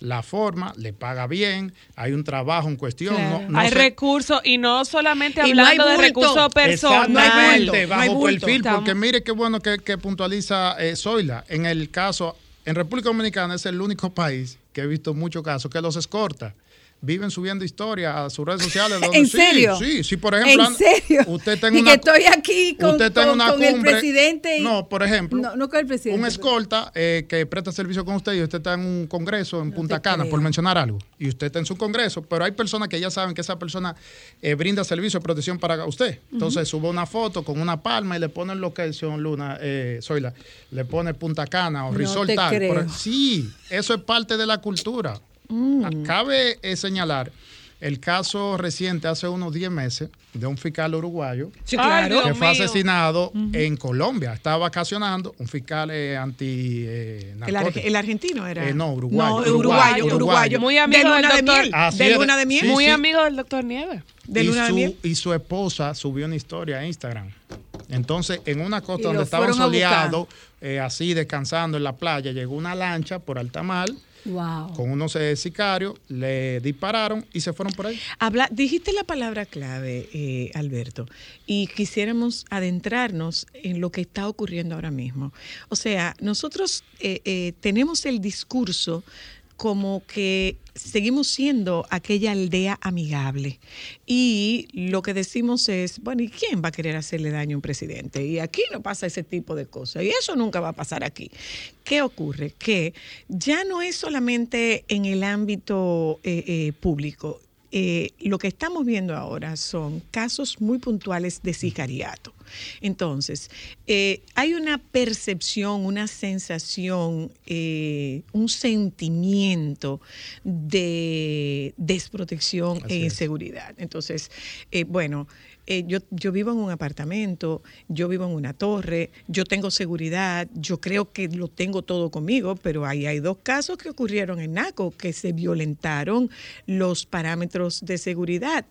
la forma, le paga bien, hay un trabajo en cuestión. Claro. No, no hay se- recursos y no solamente no hablando de recursos personales. No hay bajo perfil, Estamos- porque mire qué bueno que, que puntualiza eh, Zoila. En el caso, en República Dominicana es el único país que he visto muchos casos que los escorta. Viven subiendo historias a sus redes sociales. donde- ¿En serio? Sí, sí, por ejemplo. ¿En serio? Usted en y una, que estoy aquí con, usted con- una con el cumbre- presidente. y- No, por ejemplo. No, no con el presidente. un escolta eh, que presta servicio con usted y usted está en un congreso en Punta Cana, creo. por mencionar algo, y usted está en su congreso, pero hay personas que ya saben que esa persona eh, brinda servicio de protección para usted. Entonces sube una foto con una palma y le pone location Luna, eh, Zoila, le pone Punta Cana o No tal. creo. Por- sí, eso es parte de la cultura. Mm. Cabe eh, señalar el caso reciente hace unos 10 meses de un fiscal uruguayo Sí, Ay, claro. que Dios fue mío. asesinado en Colombia. Estaba vacacionando, un fiscal eh, anti eh, El, el argentino era. Eh, no, uruguayo, No, uruguayo, uruguayo, uruguayo. uruguayo. Muy amigo de del luna de doctor. miel. Así de es, luna de miel. sí, Muy sí. amigo del doctor Nieves. De y, luna de su, miel. y su esposa subió una historia a Instagram. Entonces, en una Y costa donde estaban soleados, eh, así descansando en la playa, llegó una lancha por alta mar Wow. con unos eh, sicarios, le dispararon y se fueron por ahí. Habla, dijiste la palabra clave, eh, Alberto, y quisiéramos adentrarnos en lo que está ocurriendo ahora mismo. O sea, nosotros eh, eh, tenemos el discurso como que seguimos siendo aquella aldea amigable y lo que decimos es, bueno, ¿y quién va a querer hacerle daño a un presidente? Y aquí no pasa ese tipo de cosas y eso nunca va a pasar aquí. ¿Qué ocurre? Que ya no es solamente en el ámbito eh, eh, público. Eh, lo que estamos viendo ahora son casos muy puntuales de sicariato. Entonces, eh, hay una percepción, una sensación, eh, un sentimiento de desprotección Así e es. inseguridad. Entonces, bueno, eh, yo, yo vivo en un apartamento, yo vivo en una torre, yo tengo seguridad, yo creo que lo tengo todo conmigo, pero ahí hay dos casos que ocurrieron en NACO, que se violentaron los parámetros de seguridad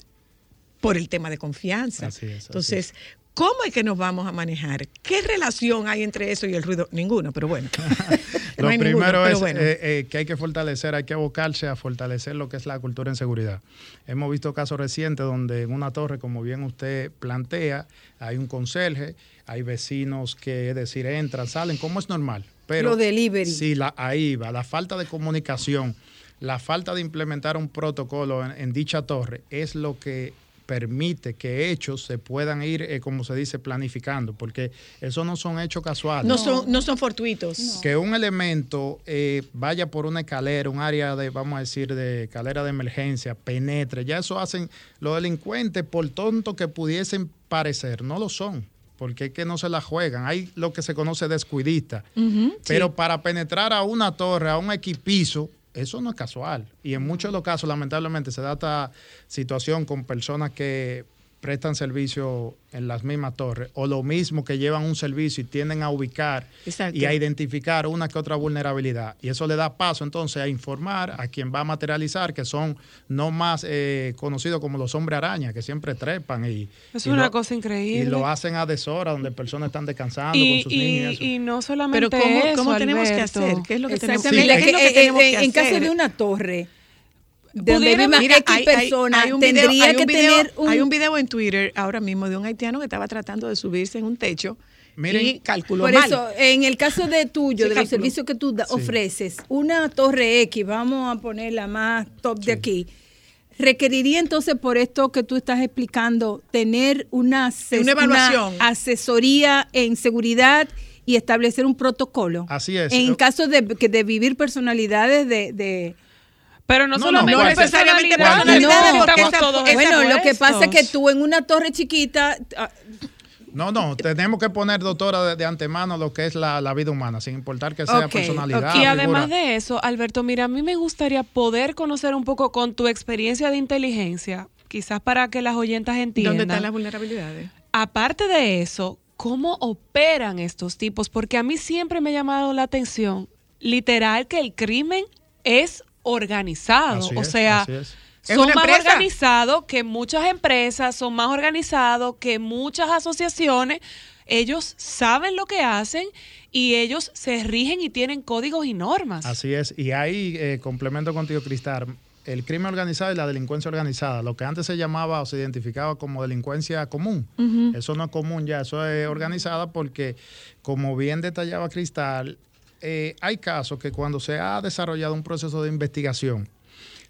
por el tema de confianza. Así es, así Entonces, ¿cómo es que nos vamos a manejar? ¿Qué relación hay entre eso y el ruido? Ninguna, pero bueno. No Lo hay primero pero es bueno. eh, eh, que hay que fortalecer, hay que abocarse a fortalecer lo que es la cultura en seguridad. Hemos visto casos recientes donde en una torre, como bien usted plantea, hay un conserje, hay vecinos que, es decir, entran, salen, como es normal. Pero Lo delivery. Sí, la, ahí va. La falta de comunicación, la falta de implementar un protocolo en, en dicha torre es lo que permite que hechos se puedan ir, eh, como se dice, planificando, porque esos no son hechos casuales no, son, no son fortuitos. que un elemento eh, vaya por una escalera, un área de, vamos a decir, de escalera de emergencia, penetre, ya eso hacen los delincuentes, por tonto que pudiesen parecer, no lo son, porque es que no se la juegan. Hay lo que se conoce descuidista. Pero sí. para penetrar a una torre, a un equipizo, eso no es casual. Y en muchos de los casos, lamentablemente, se da esta situación con personas que prestan servicio en las mismas torres, o lo mismo que llevan un servicio y tienden a ubicar Exacto. y a identificar una que otra vulnerabilidad. Y eso le da paso entonces a informar a quien va a materializar, que son no más eh, conocidos como los hombres araña, que siempre trepan y, Es y una lo- cosa increíble. y lo hacen a deshora, donde personas están descansando y, con sus y- niños. y no solamente Pero ¿cómo, eso, cómo tenemos que hacer? ¿Qué es lo que tenemos, Exactamente. ¿qué es lo que Eh, eh, tenemos eh, que en caso de una torre, donde Mira, X personas, hay un video- tendría hay un que video- tener un... Hay un video en Twitter ahora mismo de un haitiano que estaba tratando de subirse en un techo Miren, y calculó Por mal. eso, en el caso de tuyo, Sí, de los servicios que tú da- Sí. ofreces, una torre X, vamos a poner la más top de aquí, requeriría entonces por esto que tú estás explicando tener una, ases- Una evaluación. una asesoría en seguridad y establecer un protocolo. Así es. En caso de, que de vivir personalidades de, de- Pero no, No, solamente no, necesariamente personalidades, estamos esa- todos esa- bueno, lo que pasa es que tú en una torre chiquita ah, No, no, tenemos que poner, doctora, de, de antemano lo que es la, la vida humana, sin importar que sea personalidad. ok. Y además figura. de eso, Alberto, mira, a mí me gustaría poder conocer un poco con tu experiencia de inteligencia, quizás para que las oyentas entiendan. ¿Dónde están las vulnerabilidades? Aparte de eso, ¿cómo operan estos tipos? Porque a mí siempre me ha llamado la atención, literal, que el crimen es organizado. Así o sea, así es. Es son más organizados que muchas empresas, son más organizados que muchas asociaciones. Ellos saben lo que hacen y ellos se rigen y tienen códigos y normas. Así es. Y ahí, eh, complemento contigo, Cristal, el crimen organizado y la delincuencia organizada, lo que antes se llamaba o se identificaba como delincuencia común, eso no es común ya, eso es organizada porque, como bien detallaba Cristal, eh, hay casos que cuando se ha desarrollado un proceso de investigación,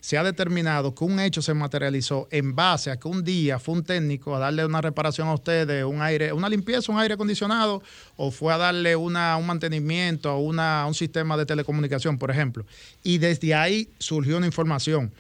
se ha determinado que un hecho se materializó en base a que un día fue un técnico a darle una reparación a ustedes, un aire, una limpieza, un aire acondicionado, o fue a darle una, un mantenimiento a una, a un sistema de telecomunicación, por ejemplo. Y desde ahí surgió una información.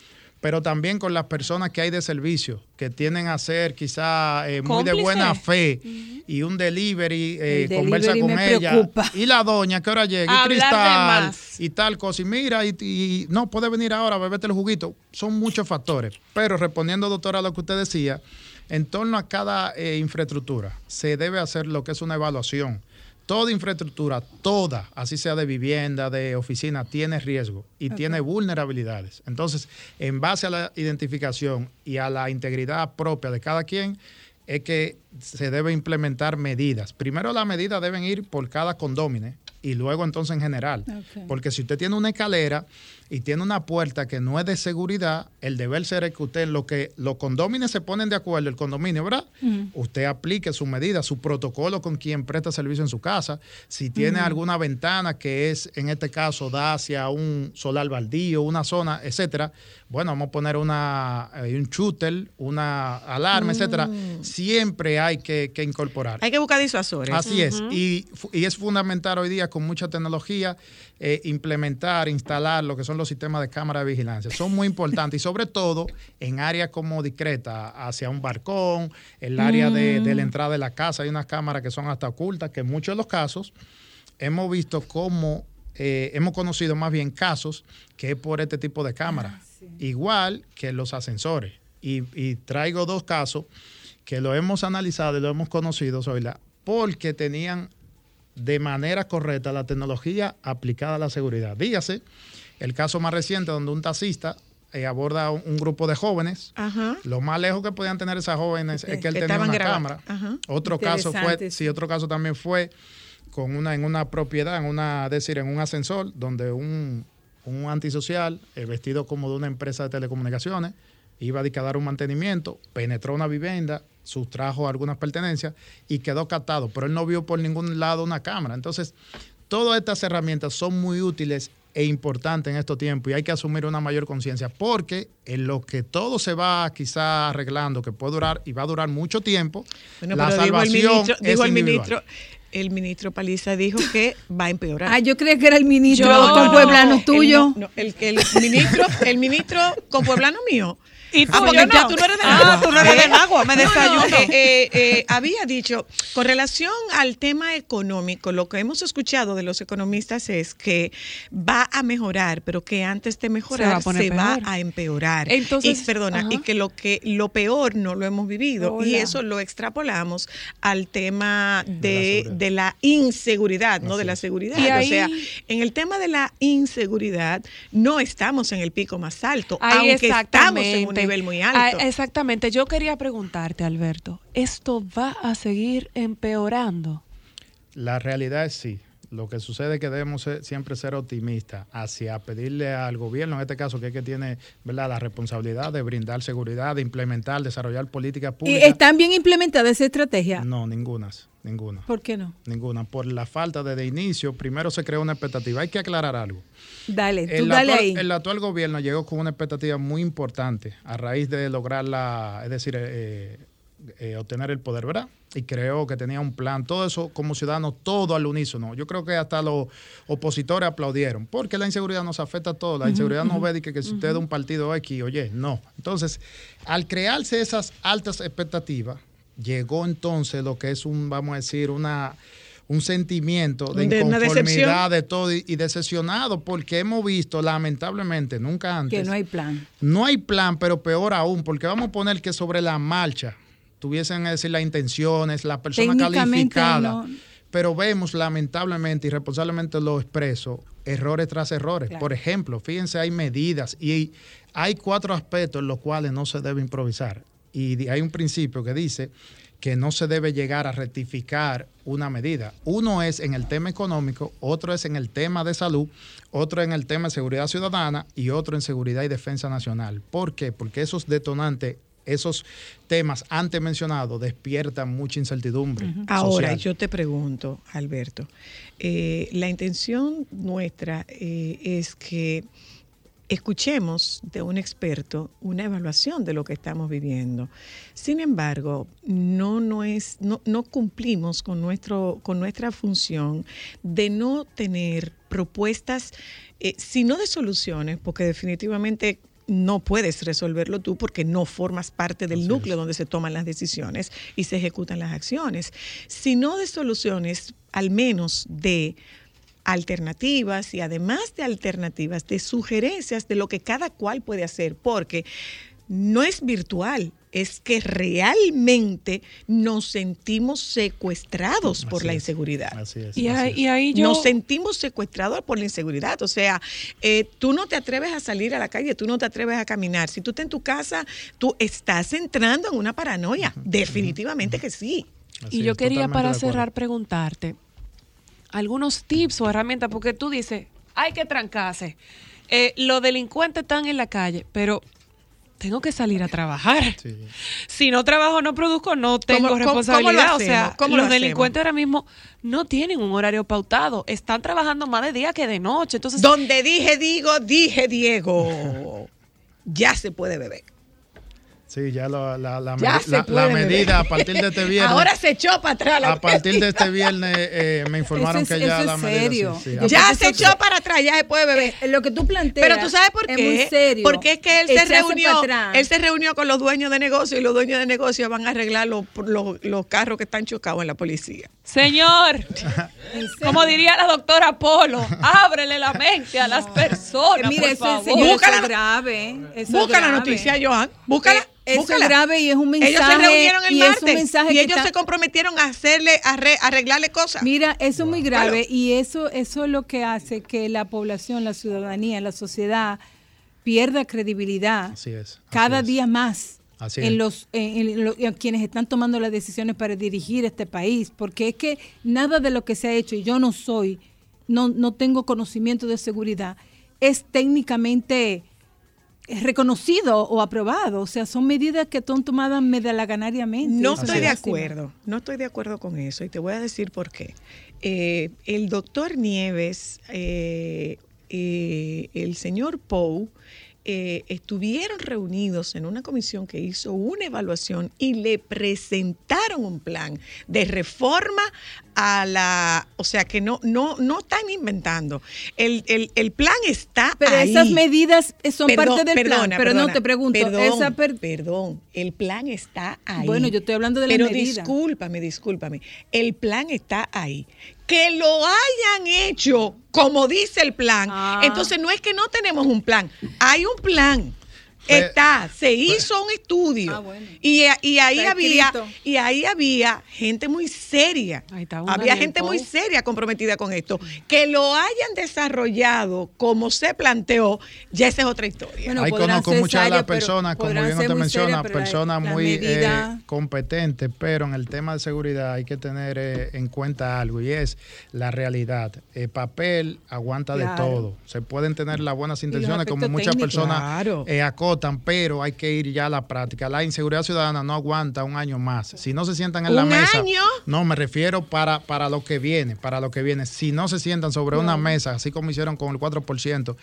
Pero también con las personas que hay de servicio, que tienen a ser quizá eh, muy de buena fe y un delivery, eh, conversa con ella. preocupa. Y la doña, que ahora llega? Y Cristal, y tal cosa. Y mira, y, y no puede venir ahora, bebete el juguito. Son muchos factores. Pero respondiendo, doctora, a lo que usted decía, en torno a cada eh, infraestructura se debe hacer lo que es una evaluación. Toda infraestructura, toda, así sea de vivienda, de oficina, tiene riesgo y tiene vulnerabilidades. Entonces, en base a la identificación y a la integridad propia de cada quien, es que se debe implementar medidas. Primero las medidas deben ir por cada condómine y luego entonces en general. Porque si usted tiene una escalera y tiene una puerta que no es de seguridad, el deber ser es que usted, lo que los condóminos se ponen de acuerdo, el condominio, ¿verdad? Usted aplique su medida, su protocolo con quien presta servicio en su casa. Si tiene alguna ventana que es, en este caso, da hacia un solar baldío, una zona, etcétera, bueno, vamos a poner una, eh, un shooter, una alarma, etcétera. Siempre hay que, que incorporar. Hay que buscar disuasores. Así es. Y, y es fundamental hoy día con mucha tecnología eh, implementar, instalar lo que son los sistemas de cámara de vigilancia. Son muy importantes y sobre todo en áreas como discreta, hacia un balcón, el área de, de la entrada de la casa. Hay unas cámaras que son hasta ocultas, que en muchos de los casos hemos visto cómo, eh, hemos conocido más bien casos que por este tipo de cámaras. Igual que los ascensores. Y, y traigo dos casos que lo hemos analizado y lo hemos conocido, Zoila, porque tenían de manera correcta la tecnología aplicada a la seguridad. Dígase, el caso más reciente donde un taxista eh, aborda un, un grupo de jóvenes. Ajá. Lo más lejos que podían tener esas jóvenes es que él tenía una grabando. cámara. Ajá. Otro caso fue, sí, otro caso también fue con una en una propiedad, en una, es decir, en un ascensor donde un, un antisocial eh, vestido como de una empresa de telecomunicaciones iba a dar un mantenimiento, penetró una vivienda, sustrajo algunas pertenencias y quedó captado, pero él no vio por ningún lado una cámara. Entonces, todas estas herramientas son muy útiles e importantes en estos tiempos y hay que asumir una mayor conciencia porque en lo que todo se va quizá arreglando, que puede durar y va a durar mucho tiempo, Bueno, la pero dijo el salvación ministro, es dijo el ministro, el ministro Paliza dijo que va a empeorar. Ah, yo creía que era el ministro Yo- con pueblano tuyo. no, el, el ministro, el ministro con pueblano mío. Y Ah, porque ya tú no eres de Ah, Nagua. tú no eres de. Nagua, me No, no, desayuno. eh, eh, eh, había dicho, con relación al tema económico, lo que hemos escuchado de los economistas es que va a mejorar, pero que antes de Se va a mejorar se va, a empeorar. Entonces, y, perdona, ajá. y que lo que lo peor no lo hemos vivido y eso lo extrapolamos al tema De la de, la inseguridad, no de la seguridad. Y O ahí- sea, en el tema de la inseguridad no estamos en el pico más alto, Ahí aunque estamos en un exactamente. Nivel muy Ah, exactamente. Yo quería preguntarte, Alberto, ¿esto va a seguir empeorando? La realidad es sí. Lo que sucede es que debemos ser- siempre ser optimistas hacia pedirle al gobierno, en este caso, que es que tiene ¿verdad? la responsabilidad de brindar seguridad, de implementar, desarrollar políticas ¿Y públicas. están bien implementadas esa estrategia? No, ninguna, ninguna. ¿Por qué no? Ninguna. Por la falta de, de inicio, primero se creó una expectativa. Hay que aclarar algo. Dale, tú El dale actual, ahí. el actual gobierno llegó con una expectativa muy importante a raíz de lograr la, es decir, eh, eh, obtener el poder, ¿verdad? Y creó que tenía un plan, todo eso como ciudadanos, todo al unísono. Yo creo que hasta los opositores aplaudieron, porque la inseguridad nos afecta a todos. La inseguridad no ve que, que si usted es de un partido X, oye, no. Entonces, al crearse esas altas expectativas, llegó entonces lo que es un, vamos a decir, una un sentimiento de inconformidad de todo y, y decepcionado porque hemos visto lamentablemente nunca antes Que no hay plan. no hay plan, pero peor aún, porque vamos a poner que sobre la marcha tuviesen que decir las intenciones, la persona calificada, no. pero vemos lamentablemente y responsablemente lo expreso, errores tras errores. Claro. Por ejemplo, fíjense, hay medidas y hay cuatro aspectos en los cuales no se debe improvisar. Y hay un principio que dice que no se debe llegar a rectificar una medida. Uno es en el tema económico, otro es en el tema de salud, otro en el tema de seguridad ciudadana y otro en seguridad y defensa nacional. ¿Por qué? Porque esos detonantes, esos temas antes mencionados despiertan mucha incertidumbre. Ahora, yo te pregunto, Alberto, eh, la intención nuestra eh, es que escuchemos de un experto una evaluación de lo que estamos viviendo. Sin embargo, no, no, es, no, no cumplimos con, nuestro, con nuestra función de no tener propuestas, eh, sino de soluciones, porque definitivamente no puedes resolverlo tú porque no formas parte del núcleo donde se toman las decisiones y se ejecutan las acciones, sino de soluciones, al menos de alternativas y además de alternativas, de sugerencias de lo que cada cual puede hacer, porque no es virtual, es que realmente nos sentimos secuestrados por la es. inseguridad. Así es. Y así ahí, es. y ahí yo... Nos sentimos secuestrados por la inseguridad. O sea, eh, tú no te atreves a salir a la calle, tú no te atreves a caminar. Si tú estás en tu casa, tú estás entrando en una paranoia. Definitivamente que sí. Así Y yo quería para cerrar preguntarte algunos tips o herramientas, porque tú dices, hay que trancarse. Eh, los delincuentes están en la calle, pero tengo que salir a trabajar. Sí. Si no trabajo, no produzco, no tengo ¿Cómo- cómo- responsabilidad. cómo o sea? ¿Cómo los lo delincuentes ahora mismo no tienen un horario pautado. Están trabajando más de día que de noche. Entonces, Donde dije digo, dije Diego. Ya se puede beber. Sí, ya lo- la, la, Ya la- medida a partir de este viernes. Ahora se echó para atrás. la a partir de este viernes eh, me informaron es- que ya la es medida. serio. sí, Ya se echó para atrás, ya se puede beber. Eh, Lo que tú planteas. Pero tú sabes por es qué. muy serio. Porque es que él se reunió, él se reunió con los dueños de negocio y los dueños de negocio van a arreglar los, los, los carros que están chocados en la policía. señor, como diría la doctora Polo, ábrele la mente a las personas. Mire, por favor. señor, eso es grave. eso es Busca la noticia, Johan. Búscala. Eh, eso búscala. es grave y es un mensaje. Ellos se reunieron el y es un martes mensaje y ellos está- se comprometieron a hacerle, a arre- arreglarle cosas. Mira, eso es muy grave y eso, eso es lo que hace que la población, la ciudadanía, la sociedad pierda credibilidad Así es. así cada es. día más Así en es. los en, en lo- en quienes están tomando las decisiones para dirigir este país, porque es que nada de lo que se ha hecho y yo no soy, no no tengo conocimiento de seguridad, es técnicamente reconocido o aprobado, o sea, son medidas que son tomadas medalaganariamente. No estoy es de acuerdo, no estoy de acuerdo con eso y te voy a decir por qué. Eh, el doctor Nieves, eh, eh, el señor Pou, eh, estuvieron reunidos en una comisión que hizo una evaluación y le presentaron un plan de reforma a la, o sea que no, no, no están inventando. El, el- el plan está Pero ahí. esas medidas son Perdón, parte del plan, perdona, pero no te pregunto, Perdón, esa per- perdón, el plan está ahí. Bueno, yo estoy hablando de la Pero medida. discúlpame, discúlpame. El plan está ahí. Que lo hayan hecho como dice el plan. Ah. Entonces no es que no tenemos un plan, hay un plan. Está, se hizo un estudio Ah, bueno. y, y ahí Está había escrito. y ahí había gente muy seria. Ahí está una Había gente muy seria comprometida con esto. Que lo hayan desarrollado como se planteó, ya esa es otra historia. Bueno, Ahí conozco muchas de las personas, como bien usted muy menciona, personas muy eh, competentes, pero en el tema de seguridad hay que tener eh, en cuenta algo y es la realidad. El papel aguanta de todo. Se pueden tener las buenas intenciones, como muchas técnicos. personas Claro. eh, pero hay que ir ya a la práctica. La inseguridad ciudadana no aguanta un año más. Si no se sientan en la ¿Un mesa, año? no me refiero para, para lo que viene, para lo que viene. Si no se sientan sobre una mesa, así como hicieron con el 4%,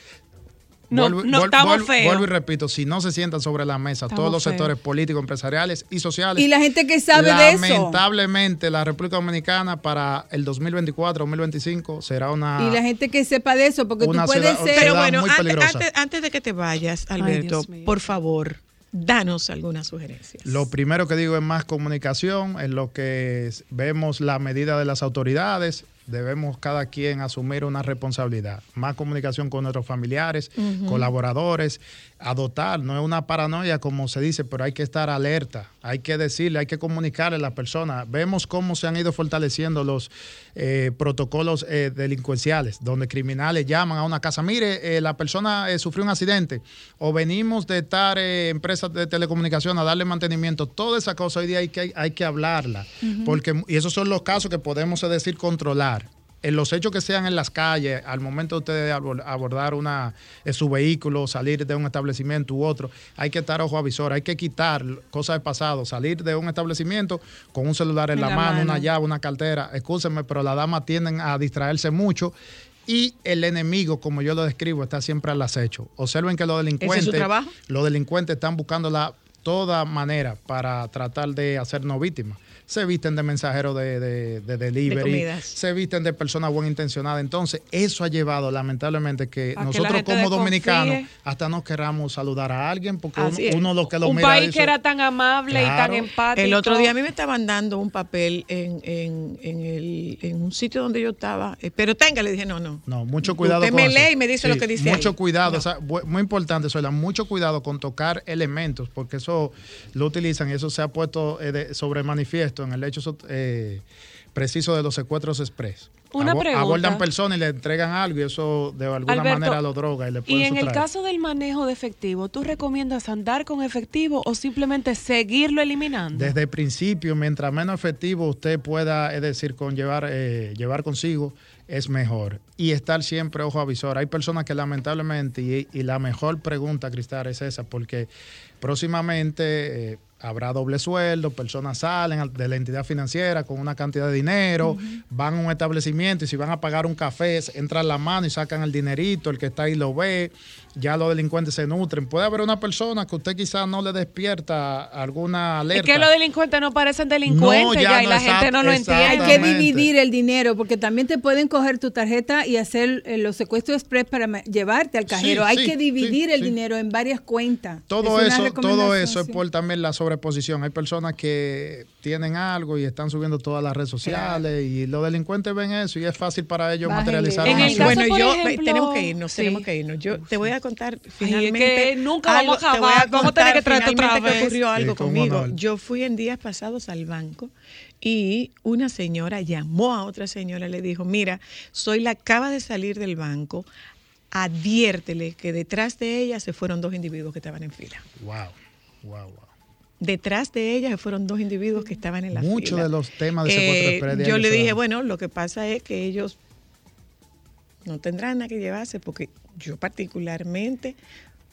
No, vuelvo- no estamos vuelvo- feos. Vuelvo y repito, si no se sientan sobre la mesa Estamos todos los feos. sectores políticos, empresariales y sociales, Y la gente que sabe de eso. lamentablemente la República Dominicana para el 2024, 2025 será una... Y la gente que sepa de eso, porque tú Una puedes ciudad- ser. Pero bueno, muy antes, peligrosa. antes- antes de que te vayas, Alberto, mío. por favor, danos algunas sugerencias. Lo primero que digo es más comunicación, en lo que vemos la medida de las autoridades, debemos cada quien asumir una responsabilidad. Más comunicación con nuestros familiares, colaboradores, adoptar, no es una paranoia como se dice, pero hay que estar alerta, hay que decirle, hay que comunicarle a las personas. Vemos cómo se han ido fortaleciendo los eh, protocolos eh, delincuenciales, donde criminales llaman a una casa, mire, eh, la persona sufrió un accidente, o venimos de estar empresas de telecomunicación a darle mantenimiento, toda esa cosa hoy día hay que, hay que hablarla, porque, y esos son los casos que podemos es decir controlar. En los hechos que sean en las calles, al momento de ustedes abor- abordar una, eh, su vehículo, salir de un establecimiento u otro, hay que estar ojo avisor, hay que quitar cosas del pasado, salir de un establecimiento con un celular en, En la, la mano, mano. una llave, una cartera. Escúchenme, pero las damas tienden a distraerse mucho. Y el enemigo, como yo lo describo, está siempre al acecho. Observen que los delincuentes, los delincuentes están buscando la toda manera para tratar de hacernos víctimas. Se visten de mensajeros de, de, de delivery, se visten de personas buenas intencionadas. Entonces, eso ha llevado lamentablemente que A nosotros como dominicanos hasta no queramos saludar a alguien porque uno, uno lo que lo un mira país dice, que era tan amable y tan empático. El otro día a mí me estaban dando un papel en, en, en, el, en un sitio donde yo estaba, eh, pero tenga, le dije, no, no. No, mucho cuidado Usted con me eso. lee y me dice lo que dice Mucho ahí. cuidado, No. o sea, bu- muy importante, Soyla, mucho cuidado con tocar elementos, porque eso lo utilizan y eso se ha puesto eh, de- sobre manifiesto en el hecho eh, preciso de los secuestros express. Una pregunta. Abordan personas y le entregan algo y eso de alguna Alberto, manera lo droga y le Y pueden en el caso del manejo de efectivo, ¿tú recomiendas andar con efectivo o simplemente seguirlo eliminando? Desde el principio, mientras menos efectivo usted pueda, es decir, con llevar, eh, llevar consigo, es mejor. Y estar siempre ojo avisor. Hay personas que lamentablemente, y, y la mejor pregunta, Cristal, es esa, porque próximamente eh, habrá doble sueldo, personas salen al- de la entidad financiera con una cantidad de dinero, van a un establecimiento y si van a pagar un café, entran la mano y sacan el dinerito, el que está ahí lo ve, ya los delincuentes se nutren. Puede haber una persona que usted quizás no le despierta alguna Es alerta. que los delincuentes no parecen delincuentes No, ya ya, y la gente no lo entiende. Hay que dividir el dinero porque también te pueden coger tu tarjeta y hacer eh, los secuestros express para llevarte al cajero. Hay sí, que dividir sí, el sí. dinero en varias cuentas. Todo Es eso, todo eso es por también la sobreposición. Hay personas que tienen algo y están subiendo todas las redes sociales y los delincuentes ven eso y es fácil para ellos materializar En una el caso, bueno, por yo ejemplo- tenemos que irnos, Sí. tenemos que irnos. Yo te voy a contar es finalmente. que nunca vamos a te voy acabar. Vamos a tener que traerte otra vez. que ocurrió algo conmigo. Yo fui en días pasados al banco y una señora llamó a otra señora y le dijo, mira, soy la acaba de salir del banco, adviértele que detrás de ella se fueron dos individuos que estaban en fila. Wow, wow, wow. Detrás de ella se fueron dos individuos que estaban en la Muchos fila. de los temas de secuestro Eh, Yo le dije, bueno, lo que pasa es que ellos no tendrán nada que llevarse porque yo particularmente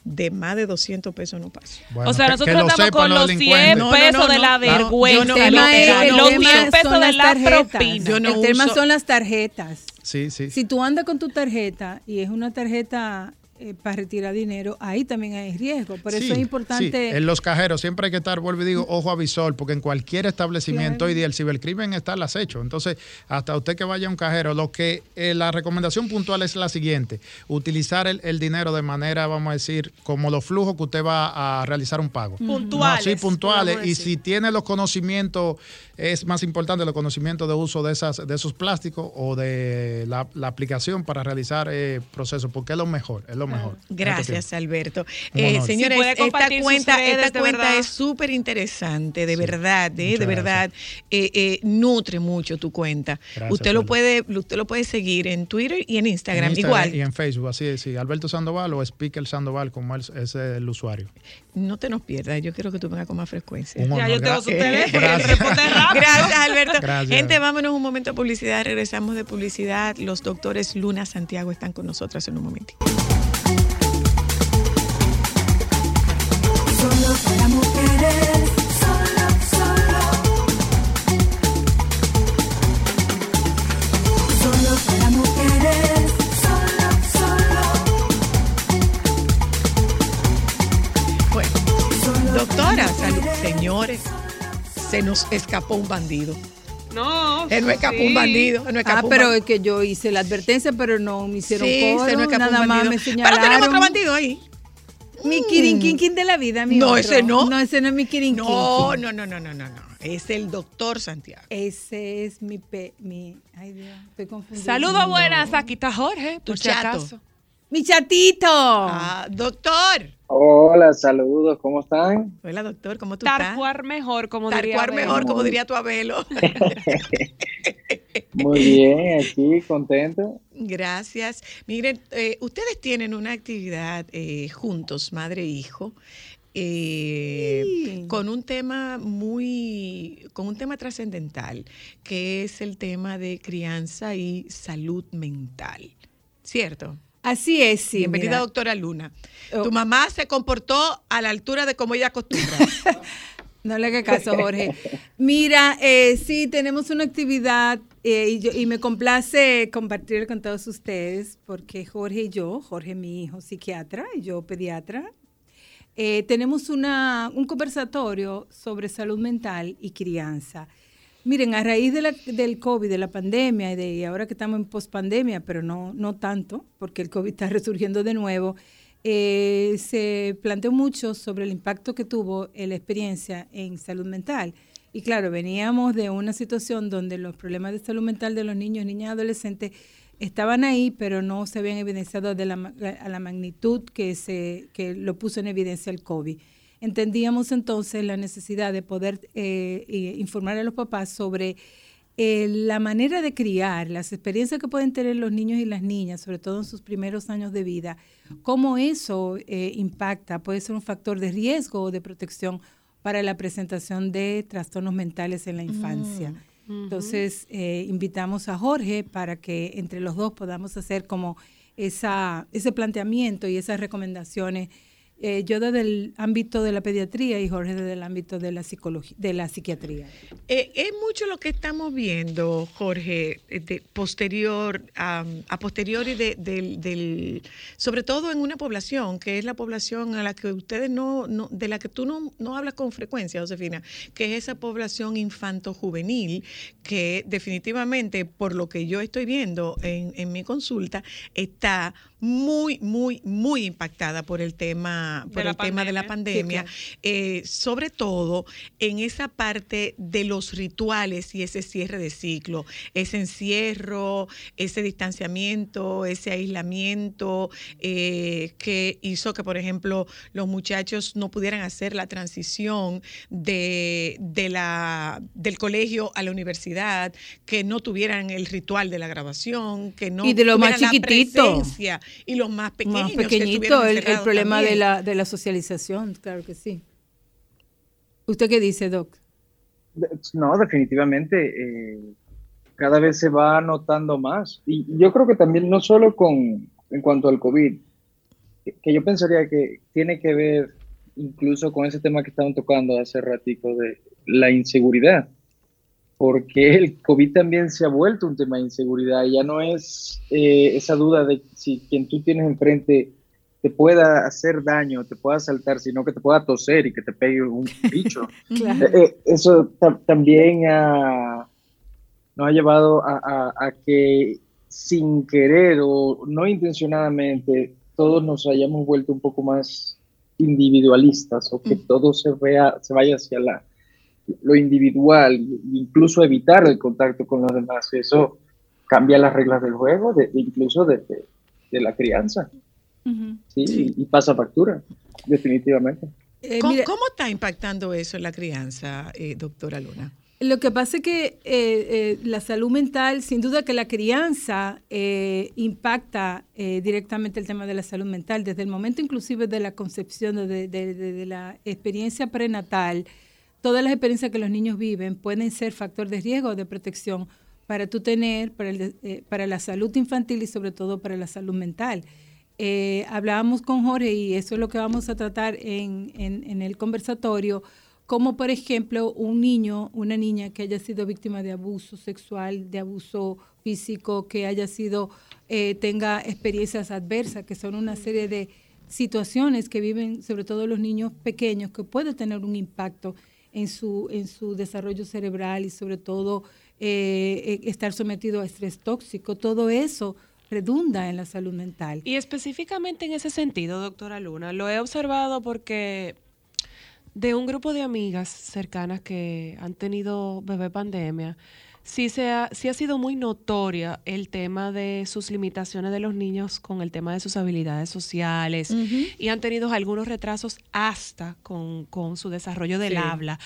de más de 200 pesos no paso. Bueno, o sea, nosotros lo sepan con los 100 delincuentes. No, no, pesos no, de la no. vergüenza. Yo no- El tema es, literal, el los tema 100 pesos de las la propina. Yo no el tema uso- son las tarjetas. Sí, sí. Si tú andas con tu tarjeta y es una tarjeta eh, para retirar dinero, ahí también hay riesgo. Por eso Sí, es importante. sí. En los cajeros siempre hay que estar, vuelvo y digo, ojo avisor, porque en cualquier establecimiento Claro. hoy día el cibercrimen está al acecho. Entonces, hasta usted que vaya a un cajero, lo que eh, la recomendación puntual es la siguiente: utilizar el, el dinero de manera, vamos a decir, como los flujos que usted va a realizar un pago. Puntuales, No, sí, puntuales. Y si tiene los conocimientos, es más importante los conocimientos de uso de esas, de esos plásticos o de la, la aplicación para realizar eh, procesos, porque es lo mejor, es lo lo mejor. Gracias, Alberto. Eh, señores, Si esta cuenta, redes, esta cuenta es súper interesante, de verdad, eh, de verdad, eh, eh, nutre mucho tu cuenta. Gracias, usted lo Alberto. puede, usted lo puede seguir en Twitter y en Instagram, En Instagram igual. Y en Facebook, así es. sí. Alberto Sandoval o Speaker Sandoval, como él- es el usuario. No te nos pierdas, yo quiero que tú vengas con más frecuencia. Un Ya yo tengo gra- su teléfono, Gracias. responde rápido. Gracias, Alberto. Gracias. Gente, vámonos un momento a publicidad. Regresamos de publicidad. Los doctores Luna Santiago están con nosotras en un momentito. Se nos escapó un bandido. No. Se nos escapó un sí. bandido. se nos escapó Ah, un pero bandido. es que yo hice la advertencia, pero no me hicieron Sí, coro, se nos escapó nada un más bandido. me Pero señalaron. tenemos otro bandido ahí. Mi quirinquinquin de la vida, mi No, otro. ese no. No, ese no es mi quirinquinquin. No, no, no, no, no, no, no. Es el doctor Santiago. Ese es mi pe, mi, ay Dios, estoy confundida. Saludos No. buenas, aquí está Jorge, Tu por si chato. acaso. Mi chatito. Ah, doctor. Hola, saludos, ¿cómo están? Hola, doctor, ¿cómo tú estás? Tarcuar mejor, como diría Tarcuar mejor, como diría tu abuelo. Muy bien, aquí contento. Gracias. Miren, eh, ustedes tienen una actividad eh, juntos, madre e hijo, eh, Sí. con un tema muy, con un tema trascendental, que es el tema de crianza y salud mental. ¿Cierto? Así es, sí. Bienvenida, mira. doctora Luna. Oh. Tu mamá se comportó a la altura de como ella acostumbra. No le haga caso, Jorge. Mira, eh, sí, tenemos una actividad eh, y, yo- y me complace compartir con todos ustedes porque Jorge y yo, Jorge mi hijo psiquiatra y yo pediatra, eh, tenemos una, un conversatorio sobre salud mental y crianza. Miren, a raíz de la- del COVID, de la pandemia y, de, ahora que estamos en pospandemia, pero no, no tanto, porque el COVID está resurgiendo de nuevo, eh, se planteó mucho sobre el impacto que tuvo la experiencia en salud mental. Y claro, veníamos de una situación donde los problemas de salud mental de los niños, niñas y adolescentes estaban ahí, pero no se habían evidenciado de la, a la magnitud que, se, que lo puso en evidencia el COVID. Entendíamos entonces la necesidad de poder eh, eh, informar a los papás sobre eh, la manera de criar, las experiencias que pueden tener los niños y las niñas, sobre todo en sus primeros años de vida, cómo eso eh, impacta, puede ser un factor de riesgo o de protección para la presentación de trastornos mentales en la infancia. Entonces, eh, invitamos a Jorge para que entre los dos podamos hacer como esa, ese planteamiento y esas recomendaciones. Eh, yo desde el ámbito de la pediatría y Jorge desde el ámbito de la psicología, de la psiquiatría. Eh, es mucho lo que estamos viendo, Jorge, eh, de posterior a, a posteriori sobre todo en una población que es la población a la que ustedes no, no de la que tú no, no hablas con frecuencia, Josefina, que es esa población infanto-juvenil que definitivamente, por lo que yo estoy viendo en, en mi consulta, está muy, muy, muy impactada por el tema, De por la el tema de la pandemia. pandemia, Sí, claro. eh, sobre todo en esa parte de los rituales y ese cierre de ciclo, ese encierro, ese distanciamiento, ese aislamiento eh, que hizo que, por ejemplo, los muchachos no pudieran hacer la transición de, de la, del colegio a la universidad, que no tuvieran el ritual de la grabación, que no Y de más la presencia, y los más pequeños. Más que pequeñito, estuvieran el, el problema de la, de la socialización, claro que sí. ¿Usted qué dice, Doc? No, definitivamente, eh, cada vez se va notando más. Y yo creo que también no solo con, en cuanto al COVID, que, que yo pensaría que tiene que ver incluso con ese tema que estaban tocando hace ratico de la inseguridad, porque el COVID también se ha vuelto un tema de inseguridad, ya no es eh, esa duda de si quien tú tienes enfrente te pueda hacer daño, te pueda saltar, sino que te pueda toser y que te pegue un bicho. Claro. Eh, eh, eso ta- también ha- nos ha llevado a, a- a que sin querer o no intencionadamente todos nos hayamos vuelto un poco más individualistas o que todo se vea se vaya hacia la, lo individual e incluso evitar el contacto con los demás eso cambia las reglas del juego de, de incluso de, de- de la crianza. ¿sí? Sí. Y, y pasa factura, definitivamente. Eh, ¿Cómo, mira, cómo está impactando eso en la crianza, eh, doctora Luna? Lo que pasa es que eh, eh, la salud mental, sin duda que la crianza eh, impacta eh, directamente el tema de la salud mental, desde el momento inclusive de la concepción, de, de- de- de la experiencia prenatal, todas las experiencias que los niños viven pueden ser factor de riesgo de protección para tú tener, para, el eh, para la salud infantil y sobre todo para la salud mental. Eh, hablábamos con Jorge y eso es lo que vamos a tratar en, en- en el conversatorio, como por ejemplo un niño, una niña que haya sido víctima de abuso sexual, de abuso físico, que haya sido, eh, tenga experiencias adversas, que son una serie de situaciones que viven sobre todo los niños pequeños, que puede tener un impacto en su, en su desarrollo cerebral y sobre todo eh, eh, estar sometido a estrés tóxico, todo eso redunda en la salud mental. Y específicamente en ese sentido, doctora Luna, lo he observado porque de un grupo de amigas cercanas que han tenido bebé pandemia, sí, se ha, sí ha sido muy notoria el tema de sus limitaciones de los niños con el tema de sus habilidades sociales y han tenido algunos retrasos hasta con, con su desarrollo del Sí, habla.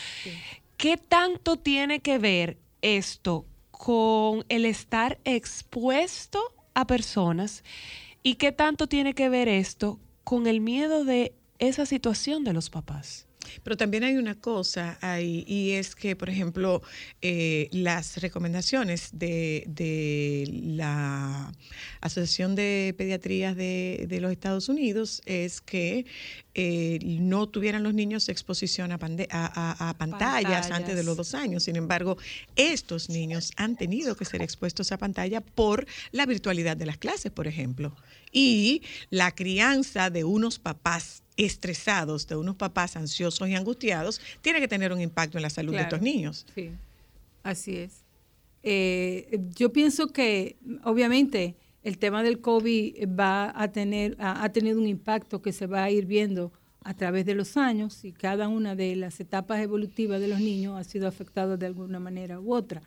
¿Qué tanto tiene que ver esto con el estar expuesto a personas y qué tanto tiene que ver esto con el miedo de esa situación de los papás? Pero también hay una cosa ahí, y es que, por ejemplo, eh, las recomendaciones de, de la Asociación de Pediatrías de, de los Estados Unidos es que eh, no tuvieran los niños exposición a, pande- a- a- a pantallas, Pantallas. antes de los dos años. Sin embargo, estos niños han tenido que ser expuestos a pantalla por la virtualidad de las clases, por ejemplo. Y la crianza de unos papás estresados, de unos papás ansiosos y angustiados, tiene que tener un impacto en la salud de estos niños. Sí, así es. Eh, yo pienso que, obviamente, el tema del COVID va a tener, ha, ha tenido un impacto que se va a ir viendo a través de los años y cada una de las etapas evolutivas de los niños ha sido afectada de alguna manera u otra.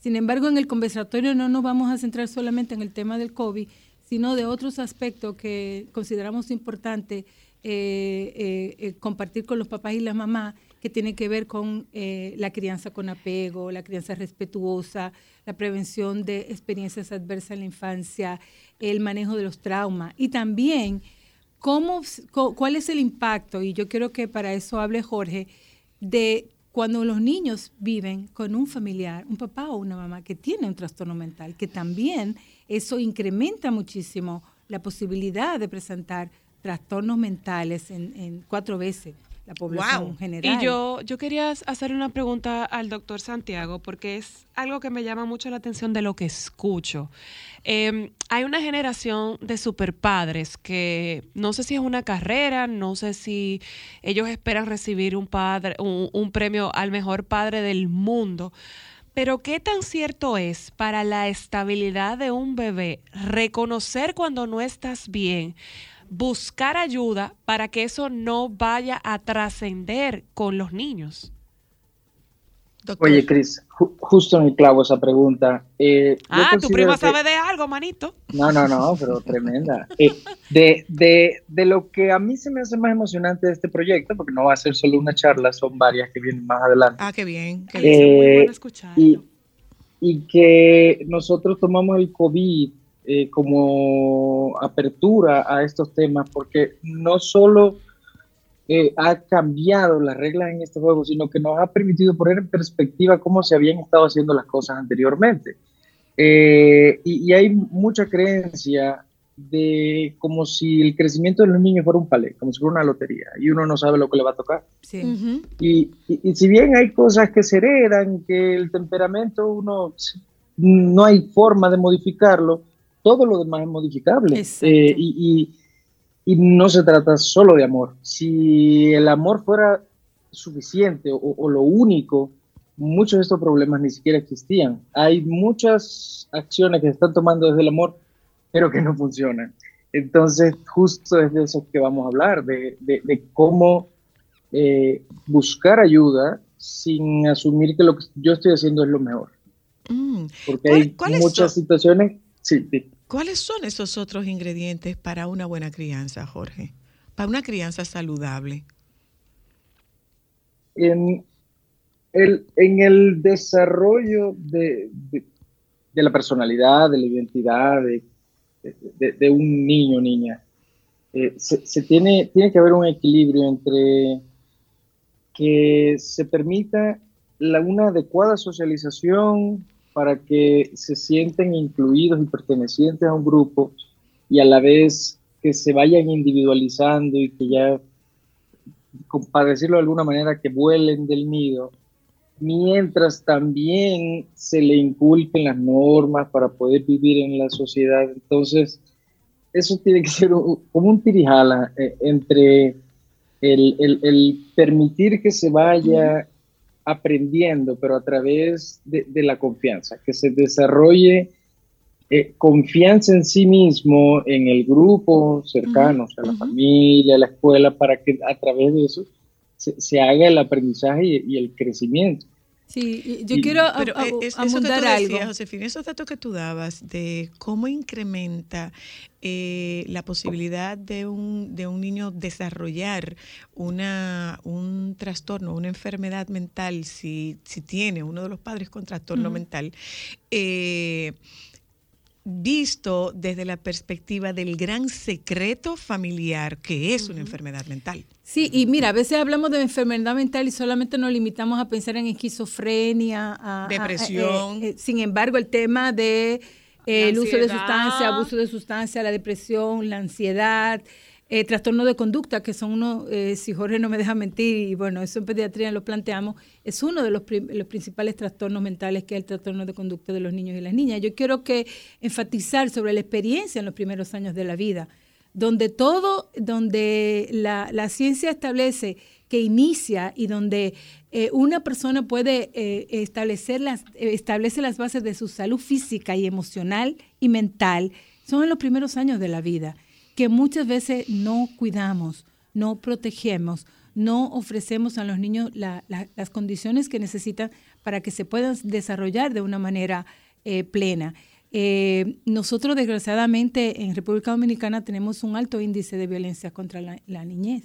Sin embargo, en el conversatorio no nos vamos a centrar solamente en el tema del COVID, sino de otros aspectos que consideramos importante eh, eh, compartir con los papás y las mamás, que tiene que ver con eh, la crianza con apego, la crianza respetuosa, la prevención de experiencias adversas en la infancia, el manejo de los traumas y también cómo, cuál es el impacto, y yo quiero que para eso hable Jorge, de cuando los niños viven con un familiar, un papá o una mamá que tiene un trastorno mental, que también eso incrementa muchísimo la posibilidad de presentar trastornos mentales en, en cuatro veces la población Wow. general. Y yo, yo quería hacer una pregunta al doctor Santiago, porque es algo que me llama mucho la atención de lo que escucho. Eh, hay una generación de superpadres que no sé si es una carrera, no sé si ellos esperan recibir un, padre, un, un premio al mejor padre del mundo. Pero ¿qué tan cierto es para la estabilidad de un bebé reconocer cuando no estás bien, buscar ayuda para que eso no vaya a trascender con los niños? Doctor. Oye, Cris, ju- justo en el clavo esa pregunta. Eh, Ah, tu prima que- sabe de algo, manito. No, no, no, pero tremenda. Eh, de, de, de lo que a mí se me hace más emocionante de este proyecto, porque no va a ser solo una charla, son varias que vienen más adelante. Ah, qué bien. qué bien. es muy Eh, bueno y, y que nosotros tomamos el COVID eh, como apertura a estos temas, porque no solo eh, ha cambiado las reglas en este juego, sino que nos ha permitido poner en perspectiva cómo se habían estado haciendo las cosas anteriormente. Eh, y, y hay mucha creencia de como si el crecimiento de los niños fuera un palé, como si fuera una lotería, y uno no sabe lo que le va a tocar. Sí. Ujú. Y, y- y si bien hay cosas que se heredan, que el temperamento uno no hay forma de modificarlo, todo lo demás es modificable. Eh, y, y- y no se trata solo de amor. Si el amor fuera suficiente o, o lo único, muchos de estos problemas ni siquiera existían. Hay muchas acciones que se están tomando desde el amor, pero que no funcionan. Entonces, justo es de eso que vamos a hablar, de, de- de cómo eh, buscar ayuda sin asumir que lo que yo estoy haciendo es lo mejor. Mm. Porque ¿Cuál- hay muchas situaciones. Sí, sí. ¿Cuáles son esos otros ingredientes para una buena crianza, Jorge? Para una crianza saludable. En el, desarrollo de, la personalidad, de la identidad de, un niño o niña, eh, se, se tiene, tiene que haber un equilibrio entre que se permita la, una adecuada socialización para que se sienten incluidos y pertenecientes a un grupo y a la vez que se vayan individualizando y que ya, para decirlo de alguna manera, que vuelen del nido, mientras también se le inculquen las normas para poder vivir en la sociedad. Entonces, eso tiene que ser como un tirijala eh, entre el, el- el permitir que se vaya aprendiendo, pero a través de, de la confianza, que se desarrolle eh, confianza en sí mismo, en el grupo cercano, o sea, la familia, la escuela, para que a través de eso se, se haga el aprendizaje y, y el crecimiento. Sí, yo quiero Pero a- eh, es- eso que tú decías, algo. Josefina, esos datos que tú dabas de cómo incrementa eh, la posibilidad de un, de un niño desarrollar una, un trastorno, una enfermedad mental, si, si tiene uno de los padres con trastorno mental, eh, visto desde la perspectiva del gran secreto familiar que es una enfermedad mental. Sí, y mira, a veces hablamos de enfermedad mental y solamente nos limitamos a pensar en esquizofrenia, a- a- Depresión. eh, eh, sin embargo, el tema de eh, el uso de sustancia, abuso de sustancia, la depresión, la ansiedad, eh, trastorno de conducta, que son uno, eh, si Jorge no me deja mentir, y bueno, eso en pediatría lo planteamos, es uno de los, principales trastornos mentales, que es el trastorno de conducta de los niños y las niñas. Yo quiero que enfatizar sobre la experiencia en los primeros años de la vida donde todo, donde la, ciencia establece que inicia y donde eh, una persona puede eh, establecer las, establece las bases de su salud física y emocional y mental, son en los primeros años de la vida, que muchas veces no cuidamos, no protegemos, no ofrecemos a los niños la- la- las condiciones que necesitan para que se puedan desarrollar de una manera eh, plena. Eh, nosotros, desgraciadamente, en República Dominicana tenemos un alto índice de violencia contra la, la niñez.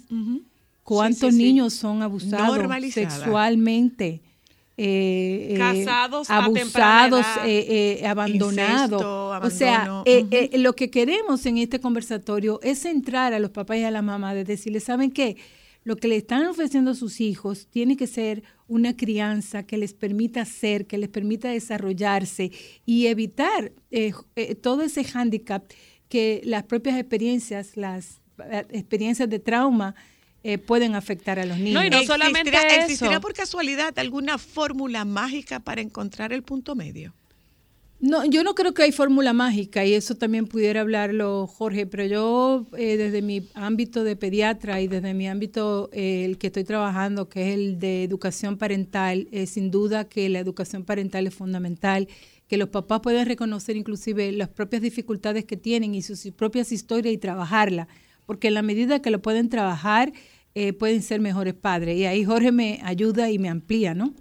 ¿Cuántos Sí, sí, sí. niños son abusados sexualmente? Eh, eh, Casados abusados, eh, abandonados. O sea, lo que queremos en este conversatorio es centrar a los papás y a la mamá de decirles, ¿saben qué? Lo que le están ofreciendo a sus hijos tiene que ser una crianza que les permita ser, que les permita desarrollarse y evitar todo ese hándicap que las propias experiencias, las experiencias de trauma eh, pueden afectar a los niños. No, y no solamente ¿Existirá, eso. ¿Existirá por casualidad alguna fórmula mágica para encontrar el punto medio? No, yo no creo que hay fórmula mágica y eso también pudiera hablarlo Jorge, pero yo eh, desde mi ámbito de pediatra y desde mi ámbito eh, el que estoy trabajando, que es el de educación parental, eh, sin duda que la educación parental es fundamental, que los papás puedan reconocer inclusive las propias dificultades que tienen y sus propias historias y trabajarla, porque en la medida que lo pueden trabajar, eh, pueden ser mejores padres. Y ahí Jorge me ayuda y me amplía, ¿no?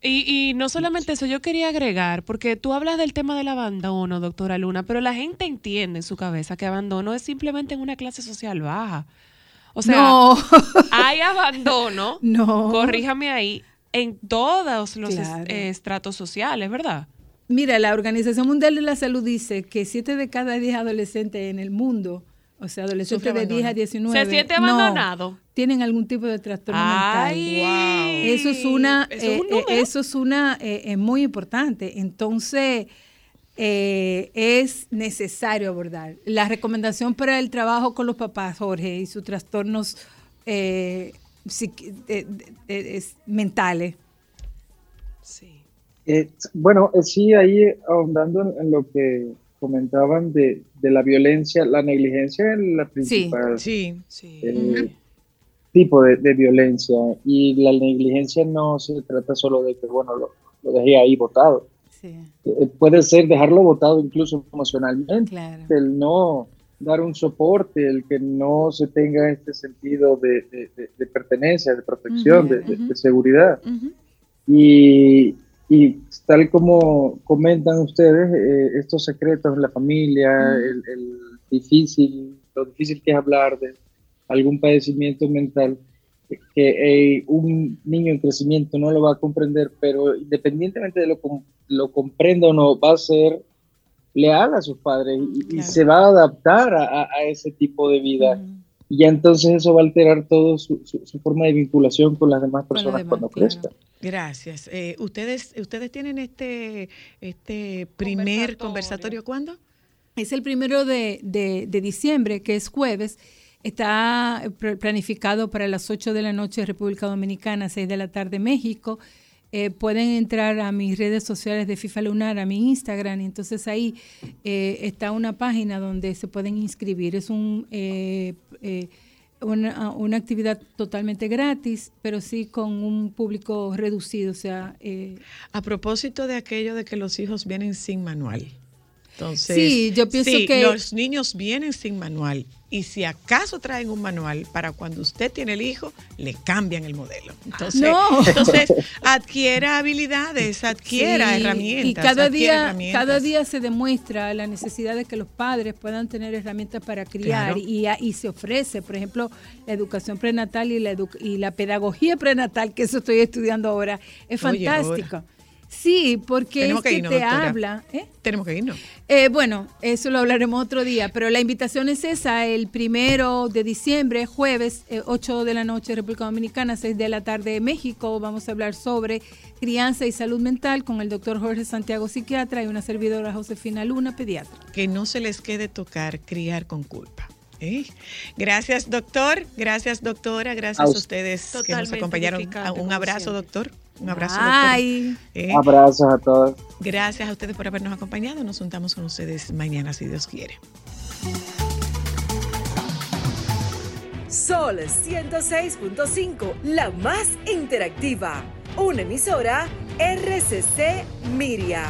Y, y no solamente eso, yo quería agregar, porque tú hablas del tema del abandono, doctora Luna, pero la gente entiende en su cabeza que abandono es simplemente en una clase social baja. O sea, no, hay abandono, no. corríjame ahí, en todos los Claro. estratos sociales, ¿verdad? Mira, la Organización Mundial de la Salud dice que 7 de cada 10 adolescentes en el mundo, o sea, adolescentes Sufre de 10 a abandono. 19, ¿Se siente no, abandonado? tienen algún tipo de trastorno Ay, mental. Eso es una, eso es un eh, eh, número. eso es una, eh, es muy importante. Entonces, eh, es necesario abordar. La recomendación para el trabajo con los papás, Jorge, y sus trastornos eh, eh, eh, mentales. Sí. Eh, bueno, eh, sí, ahí ahondando en, en lo que comentaban de, de la violencia, la negligencia es la principal Sí. Sí. eh, tipo de, de violencia y la negligencia no se trata solo de que, bueno, lo, lo dejé ahí botado. Sí, Eh, puede ser dejarlo botado incluso emocionalmente, claro. el no dar un soporte, el que no se tenga este sentido de, de- de- de pertenencia, de protección, de- seguridad. Y, Y tal como comentan ustedes, eh, estos secretos en la familia, el, el difícil, lo difícil que es hablar de algún padecimiento mental, que eh, un niño en crecimiento no lo va a comprender, pero independientemente de lo, lo comprenda o no, va a ser leal a sus padres y, se va a adaptar a, a- a ese tipo de vida. Y ya entonces eso va a alterar todo su, su- su forma de vinculación con las demás las personas demás, cuando claro. crezcan. Gracias. Eh, ustedes, ustedes tienen este, este primer conversatorio, Conversatorio. ¿cuándo? Es el primero de, de- de diciembre, que es jueves. Está pr- planificado para las 8 de la noche República Dominicana, 6 de la tarde México. Eh, pueden entrar a mis redes sociales de FIFA Lunar, a mi Instagram, y entonces ahí eh, está una página donde se pueden inscribir. Es un, eh, eh, una, una actividad totalmente gratis, pero sí con un público reducido. O sea, eh, A propósito de aquello de que los hijos vienen sin manual. Entonces, Sí, yo pienso sí, que- los niños vienen sin manual y si acaso traen un manual para cuando usted tiene el hijo, le cambian el modelo. Entonces, No. entonces adquiera habilidades, adquiera Sí, herramientas. Y cada día, cada día se demuestra la necesidad de que los padres puedan tener herramientas para criar Claro. y, y se ofrece, por ejemplo, la educación prenatal y la, edu- y la pedagogía prenatal, que eso estoy estudiando ahora, es Oye, ahora. Sí, porque Tenemos es que que irnos, te doctora. habla. ¿eh? Tenemos que irnos. Eh, bueno, eso lo hablaremos otro día, pero la invitación es esa, el primero de diciembre, jueves, eh, 8 de la noche, República Dominicana, 6 de la tarde, México. Vamos a hablar sobre crianza y salud mental con el doctor Jorge Santiago, psiquiatra, y una servidora Josefina Luna, pediatra. Que no se les quede tocar criar con culpa. ¿Eh? Gracias, doctor. Gracias, doctora. Gracias A a, usted. ustedes que nos acompañaron. Un abrazo, doctor. Un abrazo, doctor. Ay. ¿eh? Abrazos a todos. Gracias a ustedes por habernos acompañado. Nos juntamos con ustedes mañana, si Dios quiere. Sol 106.5, la más interactiva. Una emisora RCC Miria.